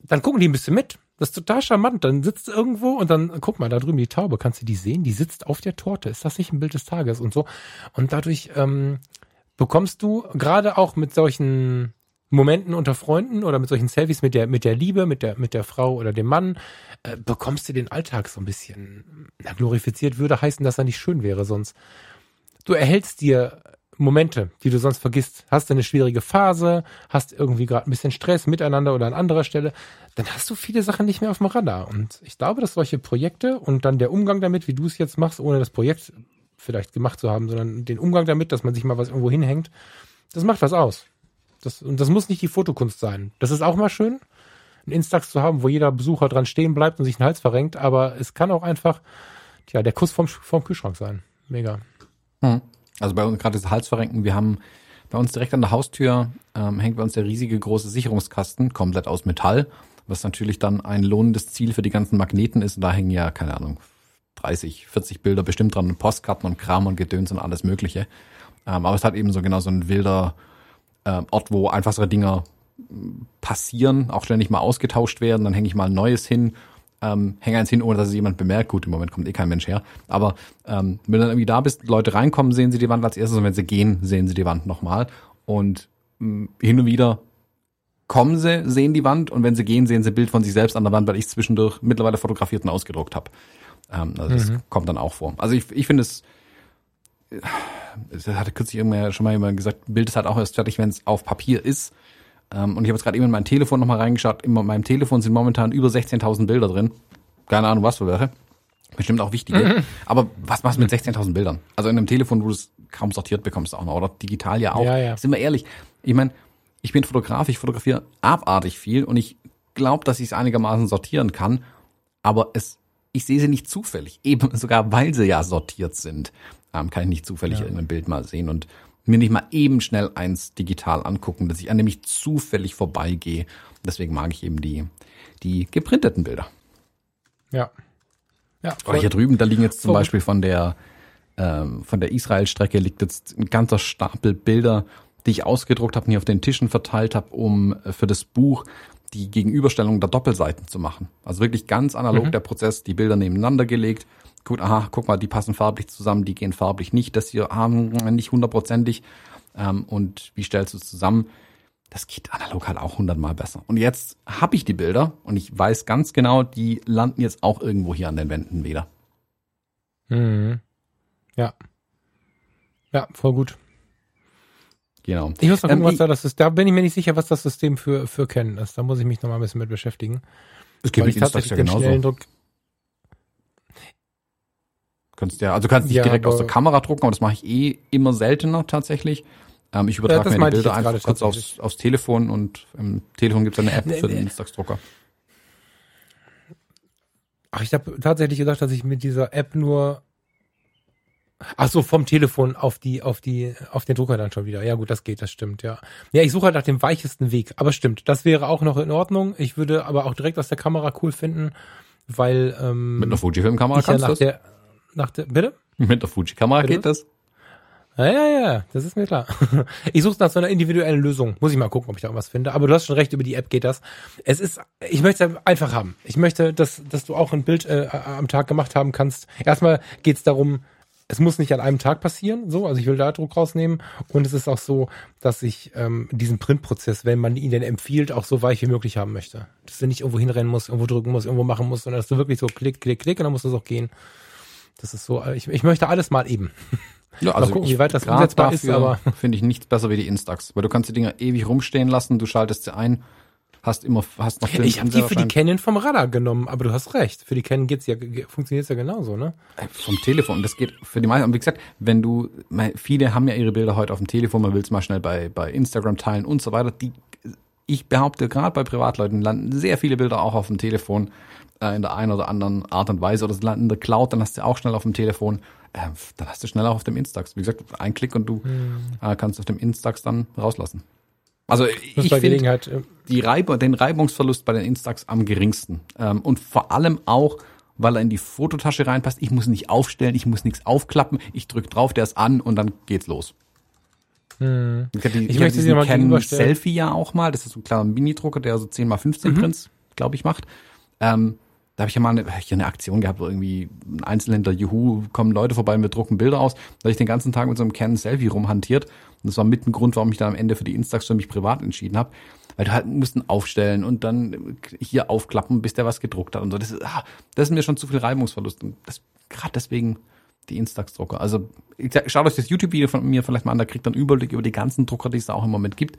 dann gucken die ein bisschen mit. Das ist total charmant. Dann sitzt du irgendwo und dann, guck mal, da drüben die Taube, kannst du die sehen? Die sitzt auf der Torte. Ist das nicht ein Bild des Tages und so? Und dadurch ähm, bekommst du gerade auch mit solchen Momenten unter Freunden oder mit solchen Selfies mit der, mit der Liebe, mit der, mit der Frau oder dem Mann, äh, bekommst du den Alltag so ein bisschen na, glorifiziert, würde heißen, dass er nicht schön wäre sonst. Du erhältst dir Momente, die du sonst vergisst. Hast du eine schwierige Phase, hast irgendwie gerade ein bisschen Stress miteinander oder an anderer Stelle, dann hast du viele Sachen nicht mehr auf dem Radar. Und ich glaube, dass solche Projekte und dann der Umgang damit, wie du es jetzt machst, ohne das Projekt vielleicht gemacht zu haben, sondern den Umgang damit, dass man sich mal was irgendwo hinhängt, das macht was aus. Das, und das muss nicht die Fotokunst sein. Das ist auch mal schön, ein Instax zu haben, wo jeder Besucher dran stehen bleibt und sich den Hals verrenkt, aber es kann auch einfach, tja, der Kuss vom, vom Kühlschrank sein. Mega. Also bei uns gerade das Halsverrenken, wir haben bei uns direkt an der Haustür ähm, hängt bei uns der riesige große Sicherungskasten, komplett aus Metall, was natürlich dann ein lohnendes Ziel für die ganzen Magneten ist. Und da hängen ja, keine Ahnung, 30, 40 Bilder bestimmt dran, und Postkarten und Kram und Gedöns und alles Mögliche. Ähm, aber es hat eben so genau so ein wilder ähm, Ort, wo einfach so Dinger passieren, auch ständig mal ausgetauscht werden, dann hänge ich mal ein neues hin, ähm, hänge eins hin, ohne dass es jemand bemerkt. Gut, im Moment kommt eh kein Mensch her. Aber ähm, wenn du dann irgendwie da bist, Leute reinkommen, sehen sie die Wand als erstes und wenn sie gehen, sehen sie die Wand nochmal. Und mh, hin und wieder kommen sie, sehen die Wand und wenn sie gehen, sehen sie ein Bild von sich selbst an der Wand, weil ich zwischendurch mittlerweile fotografiert und ausgedruckt habe. Ähm, also das kommt dann auch vor. Also ich, ich finde es, es hatte kürzlich irgendwann schon mal jemand gesagt, Bild ist halt auch erst fertig, wenn es auf Papier ist. Ähm, und ich habe jetzt gerade eben in mein Telefon nochmal reingeschaut. In meinem Telefon sind momentan über 16.000 Bilder drin. Keine Ahnung, was für welche. Bestimmt auch wichtige. Aber was machst du mit 16.000 Bildern? Also in einem Telefon, wo du es kaum sortiert bekommst auch noch. Oder digital ja auch. Ja, ja. Sind wir ehrlich. Ich meine, ich bin Fotograf, ich fotografiere abartig viel und ich glaube, dass ich es einigermaßen sortieren kann. Aber es, ich sehe sie nicht zufällig. Eben sogar, weil sie ja sortiert sind, ähm, kann ich nicht zufällig in einem Bild mal sehen und mir nicht mal eben schnell eins digital angucken, dass ich an dem ich zufällig vorbeigehe. Deswegen mag ich eben die, die geprinteten Bilder. Ja. Ja, Oder hier drüben, da liegen jetzt zum Voll. Beispiel von der, ähm, von der Israel-Strecke liegt jetzt ein ganzer Stapel Bilder, die ich ausgedruckt habe und hier auf den Tischen verteilt habe, um äh, für das Buch die Gegenüberstellung der Doppelseiten zu machen. Also wirklich ganz analog der Prozess, die Bilder nebeneinander gelegt. Gut, aha, guck mal, die passen farblich zusammen, die gehen farblich nicht. Das hier haben nicht hundertprozentig. Ähm, und wie stellst du es zusammen? Das geht analog halt auch hundertmal besser. Und jetzt habe ich die Bilder und ich weiß ganz genau, die landen jetzt auch irgendwo hier an den Wänden wieder. Mhm. Ja. Ja, voll gut. Genau. Ich muss mal gucken, Ähm, was da das ist. Da bin ich mir nicht sicher, was das System für, für kennen ist. Da muss ich mich noch mal ein bisschen mit beschäftigen. Es gibt ich tatsächlich ja den genauso. schnellen Druck. Kannst ja, also du kannst nicht Ja, direkt aus der Kamera drucken, aber das mache ich eh immer seltener tatsächlich. Ähm, ich übertrage Ja, mir die Bilder einfach kurz aufs, aufs Telefon und im Telefon gibt es eine App Nee, für den nee. Instax-Drucker. Ach, ich habe tatsächlich gedacht, dass ich mit dieser App nur Ach so, vom Telefon auf die, auf die, auf den Drucker dann schon wieder. Ja gut, das geht, das stimmt, ja. Ja, ich suche halt nach dem weichesten Weg. Aber stimmt, das wäre auch noch in Ordnung. Ich würde aber auch direkt aus der Kamera cool finden, weil ähm, Mit einer Fujifilm-Kamera ja kannst nach du das? Nach der, bitte? Mit der Fuji-Kamera geht das? Ja, ja, ja, das ist mir klar. Ich suche nach so einer individuellen Lösung. Muss ich mal gucken, ob ich da irgendwas finde. Aber du hast schon recht, über die App geht das. Es ist, ich möchte es einfach haben. Ich möchte, dass, dass du auch ein Bild äh, am Tag gemacht haben kannst. Erstmal geht es darum, es muss nicht an einem Tag passieren, so, also ich will da Druck rausnehmen. Und es ist auch so, dass ich ähm, diesen Printprozess, wenn man ihn denn empfiehlt, auch so weich wie möglich haben möchte. Dass du nicht irgendwo hinrennen musst, irgendwo drücken musst, irgendwo machen musst, sondern dass du wirklich so klick, klick, klick und dann muss das auch gehen. Das ist so, ich, ich möchte alles mal eben. Ja, Mal gucken, wie weit das umsetzbar ist, aber- finde ich nichts besser wie die Instax, weil du kannst die Dinger ewig rumstehen lassen, du schaltest sie ein, hast immer, hast noch Film Ich habe die für die. Canon vom Radar genommen, aber du hast recht. Für die Canon geht's ja, funktioniert's ja genauso, ne? Äh, vom Telefon. Das geht für die meisten. Und wie gesagt, wenn du, viele haben ja ihre Bilder heute auf dem Telefon, man will es mal schnell bei, bei Instagram teilen und so weiter. Die, ich behaupte, gerade bei Privatleuten landen sehr viele Bilder auch auf dem Telefon äh, in der einen oder anderen Art und Weise oder sie landen in der Cloud, dann hast du auch schnell auf dem Telefon. Äh, dann hast du schnell auch auf dem Instax. Wie gesagt, ein Klick und du äh, kannst auf dem Instax dann rauslassen. Also ich finde, äh, die Reib den Reibungsverlust bei den Instax am geringsten. Ähm, und vor allem auch, weil er in die Fototasche reinpasst. Ich muss nicht aufstellen, ich muss nichts aufklappen. Ich drück drauf, der ist an und dann geht's los. hm. Ich, hatte, Ich ich, möchte sie diesen mal Canon. Selfie ja auch mal. Das ist so ein kleiner Mini-Drucker, der so 10x15 Mhm. Prints, glaube ich, macht. Ähm, da habe ich ja mal eine, ja eine Aktion gehabt, wo irgendwie ein Einzelhändler, juhu, kommen Leute vorbei wir drucken Bilder aus. Da habe ich den ganzen Tag mit so einem Canon Selfie rumhantiert. Und das war mit ein Grund, warum ich dann am Ende für die Instax für mich privat entschieden habe. Weil du halt mussten aufstellen und dann hier aufklappen, bis der was gedruckt hat und so. Das ist, ah, das ist mir schon zu viel Reibungsverlust. Und das, gerade deswegen die Instax-Drucker. Also schaut euch das YouTube-Video von mir vielleicht mal an, da kriegt man einen Überblick über die ganzen Drucker, die es da auch im Moment gibt.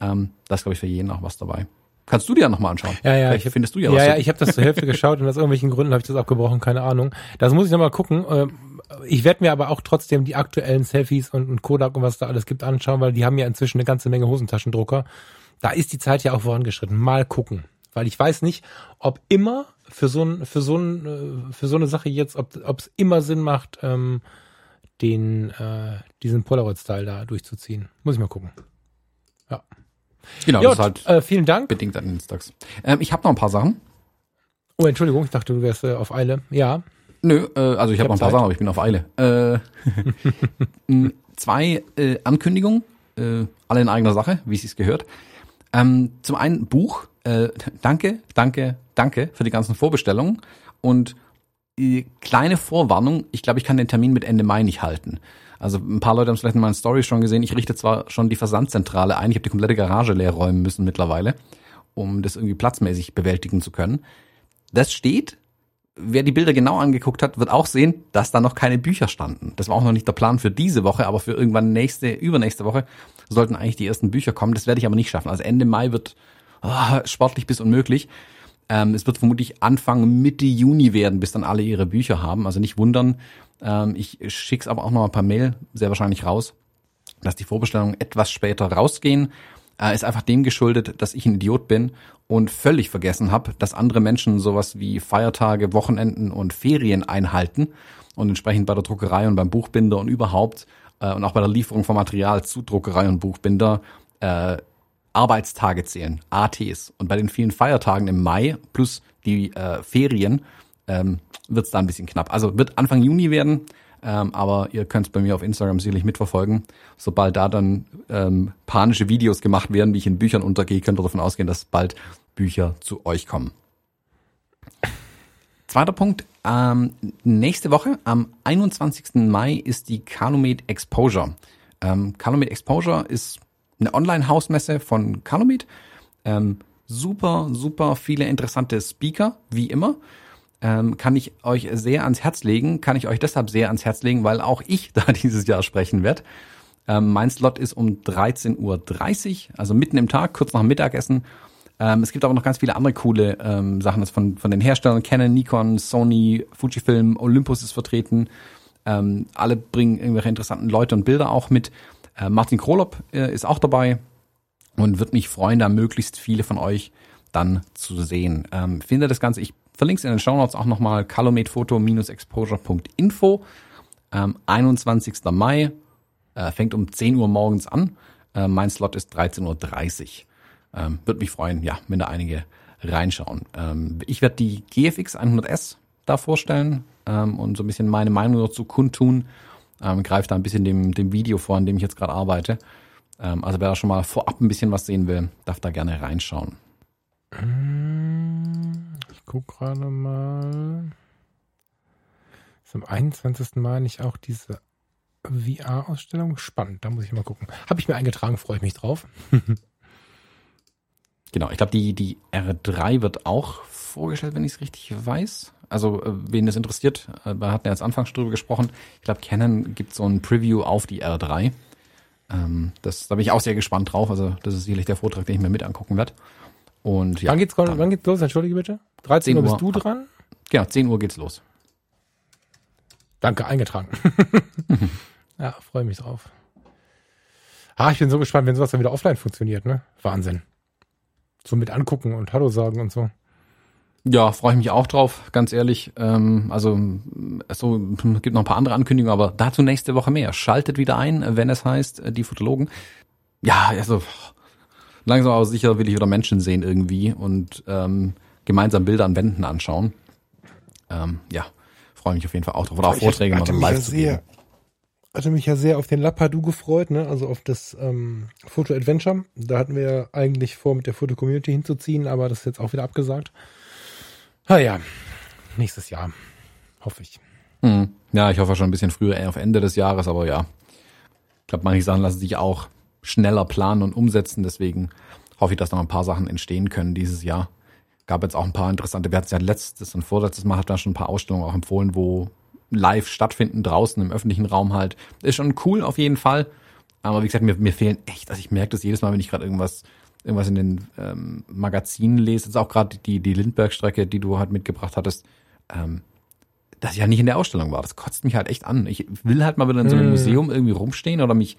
Ähm, da ist, glaube ich, für jeden auch was dabei. Kannst du dir ja nochmal anschauen. Ja, ja, Vielleicht ich findest du ja, ja, was. ja, du- ich habe das zur Hälfte geschaut und aus irgendwelchen Gründen habe ich das abgebrochen, keine Ahnung. Das muss ich nochmal gucken. Ähm, Ich werde mir aber auch trotzdem die aktuellen Selfies und, und Kodak und was da alles gibt anschauen, weil die haben ja inzwischen eine ganze Menge Hosentaschendrucker. Da ist die Zeit ja auch vorangeschritten. Mal gucken, weil ich weiß nicht, ob immer für so ein für so ein äh, für so eine Sache jetzt, ob ob es immer Sinn macht, ähm, den äh, diesen Polaroid-Style da durchzuziehen. Muss ich mal gucken. Ja. Genau, Ja, das ist halt äh, vielen Dank. bedingt an den Instax. Ähm, ich habe noch ein paar Sachen. Oh, Entschuldigung, ich dachte, du wärst äh, auf Eile. Ja. Nö, äh, also ich, Ich habe hab noch ein paar Zeit. Sachen, aber ich bin auf Eile. Äh, zwei äh, Ankündigungen, äh, alle in eigener Sache, wie es sich gehört. Ähm, zum einen Buch. Äh, danke, danke, danke für die ganzen Vorbestellungen. Und äh, kleine Vorwarnung, ich glaube, ich kann den Termin mit Ende Mai nicht halten. Also ein paar Leute haben es vielleicht in meinen Stories schon gesehen. Ich richte zwar schon die Versandzentrale ein, ich habe die komplette Garage leer räumen müssen mittlerweile, um das irgendwie platzmäßig bewältigen zu können. Das steht. Wer die Bilder genau angeguckt hat, wird auch sehen, dass da noch keine Bücher standen. Das war auch noch nicht der Plan für diese Woche, aber für irgendwann nächste, übernächste Woche sollten eigentlich die ersten Bücher kommen. Das werde ich aber nicht schaffen. Also Ende Mai wird ah, sportlich bis unmöglich. Ähm, es wird vermutlich Anfang Mitte Juni werden, bis dann alle ihre Bücher haben. Also nicht wundern. Ähm, ich schick's aber auch noch mal per Mail sehr wahrscheinlich raus, dass die Vorbestellungen etwas später rausgehen. Äh, ist einfach dem geschuldet, dass ich ein Idiot bin und völlig vergessen habe, dass andere Menschen sowas wie Feiertage, Wochenenden und Ferien einhalten und entsprechend bei der Druckerei und beim Buchbinder und überhaupt äh, und auch bei der Lieferung von Material zu Druckerei und Buchbinder äh, Arbeitstage zählen, ATs. Und bei den vielen Feiertagen im Mai plus die äh, Ferien ähm, wird es da ein bisschen knapp. Also wird Anfang Juni werden, ähm, aber ihr könnt es bei mir auf Instagram sicherlich mitverfolgen. Sobald da dann ähm, panische Videos gemacht werden, wie ich in Büchern untergehe, könnt ihr davon ausgehen, dass bald Bücher zu euch kommen. Zweiter Punkt. Ähm, nächste Woche, am 21. Mai, ist die Calumet Exposure. Ähm, Calumet Exposure ist eine Online-Hausmesse von Calumet. Ähm, super, super viele interessante Speaker, wie immer. Ähm, kann ich euch sehr ans Herz legen. Kann ich euch deshalb sehr ans Herz legen, weil auch ich da dieses Jahr sprechen werde. Ähm, mein Slot ist um 13.30 Uhr, also mitten im Tag, kurz nach dem Mittagessen. Ähm, es gibt aber noch ganz viele andere coole ähm, Sachen das von, von den Herstellern. Canon, Nikon, Sony, Fujifilm, Olympus ist vertreten. Ähm, alle bringen irgendwelche interessanten Leute und Bilder auch mit. Äh, Martin Krolop äh, ist auch dabei und wird mich freuen, da möglichst viele von euch dann zu sehen. Ähm, finde das Ganze, ich verlinke in den Show Notes auch nochmal, calometfoto-exposure.info. Ähm, 21. Mai, äh, fängt um 10 Uhr morgens an. Äh, mein Slot ist 13.30 Uhr. Ähm, Würde mich freuen, ja, wenn da einige reinschauen. Ähm, ich werde die GFX 100S da vorstellen ähm, und so ein bisschen meine Meinung dazu kundtun. Ähm, greife da ein bisschen dem, dem Video vor, an dem ich jetzt gerade arbeite. Ähm, also wer da schon mal vorab ein bisschen was sehen will, darf da gerne reinschauen. Ich guck gerade mal. Ist am 21. Mai nicht auch diese VR-Ausstellung? Spannend, da muss ich mal gucken. Habe ich mir eingetragen, freue ich mich drauf. Genau, ich glaube, die, die R3 wird auch vorgestellt, wenn ich es richtig weiß. Also, äh, wen das interessiert, äh, wir hatten ja jetzt anfangs drüber gesprochen. Ich glaube, Canon gibt so ein Preview auf die R3. Ähm, das, da bin ich auch sehr gespannt drauf. Also, das ist sicherlich der Vortrag, den ich mir mit angucken werde. Und ja. wann geht's, wann geht's los? Entschuldige bitte. 13 Uhr bist du dran? Genau, 10 Uhr geht's los. Danke, eingetragen. ja, freue mich drauf. Ah, ich bin so gespannt, wenn sowas dann wieder offline funktioniert, ne? Wahnsinn. So mit angucken und Hallo sagen und so. Ja, freue ich mich auch drauf, ganz ehrlich. Ähm, also so gibt noch ein paar andere Ankündigungen, aber dazu nächste Woche mehr. Schaltet wieder ein, wenn es heißt, äh, die Fotologen. Ja, also langsam aber sicher will ich wieder Menschen sehen irgendwie und ähm, gemeinsam Bilder an Wänden anschauen. Ähm, ja, freue mich auf jeden Fall auch drauf. Oder auch Vorträge mal live ja zu geben. Hatte mich ja sehr auf den Lapadu gefreut, ne? also auf das ähm, Foto Adventure. Da hatten wir ja eigentlich vor, mit der Foto-Community hinzuziehen, aber das ist jetzt auch wieder abgesagt. Ah ja, nächstes Jahr, hoffe ich. Hm. Ja, ich hoffe schon ein bisschen früher, eher auf Ende des Jahres, aber ja. Ich glaube, manche Sachen lassen sich auch schneller planen und umsetzen, deswegen hoffe ich, dass noch ein paar Sachen entstehen können dieses Jahr. Gab jetzt auch ein paar interessante, wir hatten ja letztes und vorletztes Mal hat da schon ein paar Ausstellungen auch empfohlen, wo live stattfinden, draußen im öffentlichen Raum halt. Ist schon cool auf jeden Fall. Aber wie gesagt, mir, mir fehlen echt, also ich merke das jedes Mal, wenn ich gerade irgendwas, irgendwas in den ähm, Magazinen lese, jetzt auch gerade die, die Lindbergh-Strecke, die du halt mitgebracht hattest, ähm, dass ich ja nicht in der Ausstellung war. Das kotzt mich halt echt an. Ich will halt mal wieder in so einem Hm. Museum irgendwie rumstehen oder mich,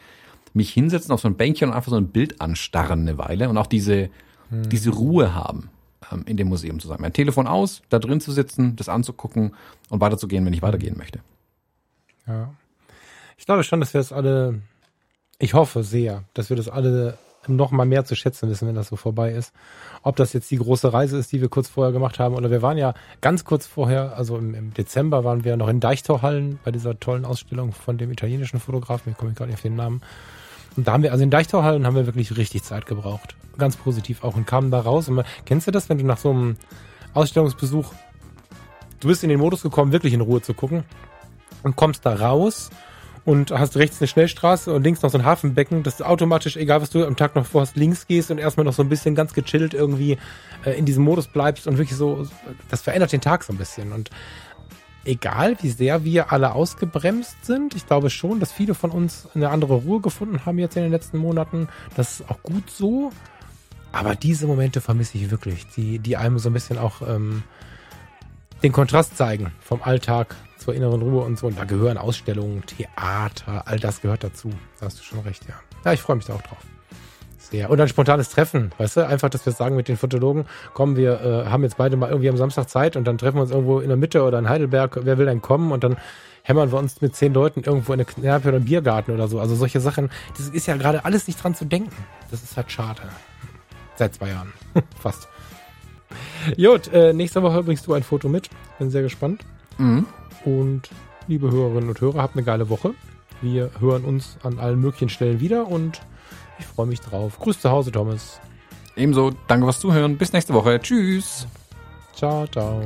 mich hinsetzen auf so ein Bänkchen und einfach so ein Bild anstarren eine Weile und auch diese, diese Ruhe haben, ähm, in dem Museum zu sein. Mein Telefon aus, da drin zu sitzen, das anzugucken und weiterzugehen, wenn ich weitergehen möchte. Ja. Ich glaube schon, dass wir das alle, ich hoffe sehr, dass wir das alle noch mal mehr zu schätzen wissen, wenn das so vorbei ist. Ob das jetzt die große Reise ist, die wir kurz vorher gemacht haben, oder wir waren ja ganz kurz vorher, also im, im Dezember waren wir noch in Deichtorhallen bei dieser tollen Ausstellung von dem italienischen Fotografen, ich komme gerade nicht auf den Namen. Und da haben wir, also in Deichtorhallen haben wir wirklich richtig Zeit gebraucht. Ganz positiv auch und kamen da raus. Und man, kennst du das, wenn du nach so einem Ausstellungsbesuch, du bist in den Modus gekommen, wirklich in Ruhe zu gucken und kommst da raus und hast rechts eine Schnellstraße und links noch so ein Hafenbecken, dass du automatisch, egal was du am Tag noch vorhast, links gehst und erstmal noch so ein bisschen ganz gechillt irgendwie äh, in diesem Modus bleibst und wirklich so, das verändert den Tag so ein bisschen. Und egal wie sehr wir alle ausgebremst sind, ich glaube schon, dass viele von uns eine andere Ruhe gefunden haben jetzt in den letzten Monaten. Das ist auch gut so. Aber diese Momente vermisse ich wirklich, die, die einem so ein bisschen auch ähm, den Kontrast zeigen vom Alltag zur inneren Ruhe und so. Und da gehören Ausstellungen, Theater, all das gehört dazu. Da hast du schon recht, ja. Ja, ich freue mich da auch drauf. Sehr. Und ein spontanes Treffen, weißt du? Einfach, dass wir sagen mit den Fotologen, komm, wir äh, haben jetzt beide mal irgendwie am Samstag Zeit und dann treffen wir uns irgendwo in der Mitte oder in Heidelberg, wer will denn kommen? Und dann hämmern wir uns mit zehn Leuten irgendwo in eine Kneipe oder einen Biergarten oder so. Also solche Sachen, das ist ja gerade alles nicht dran zu denken. Das ist halt schade. Seit zwei Jahren. Fast. Gut, äh, nächste Woche bringst du ein Foto mit. Bin sehr gespannt. Mhm. Und liebe Hörerinnen und Hörer, habt eine geile Woche. Wir hören uns an allen möglichen Stellen wieder und ich freue mich drauf. Grüß zu Hause, Thomas. Ebenso, danke fürs Zuhören. Bis nächste Woche. Tschüss. Ciao, ciao.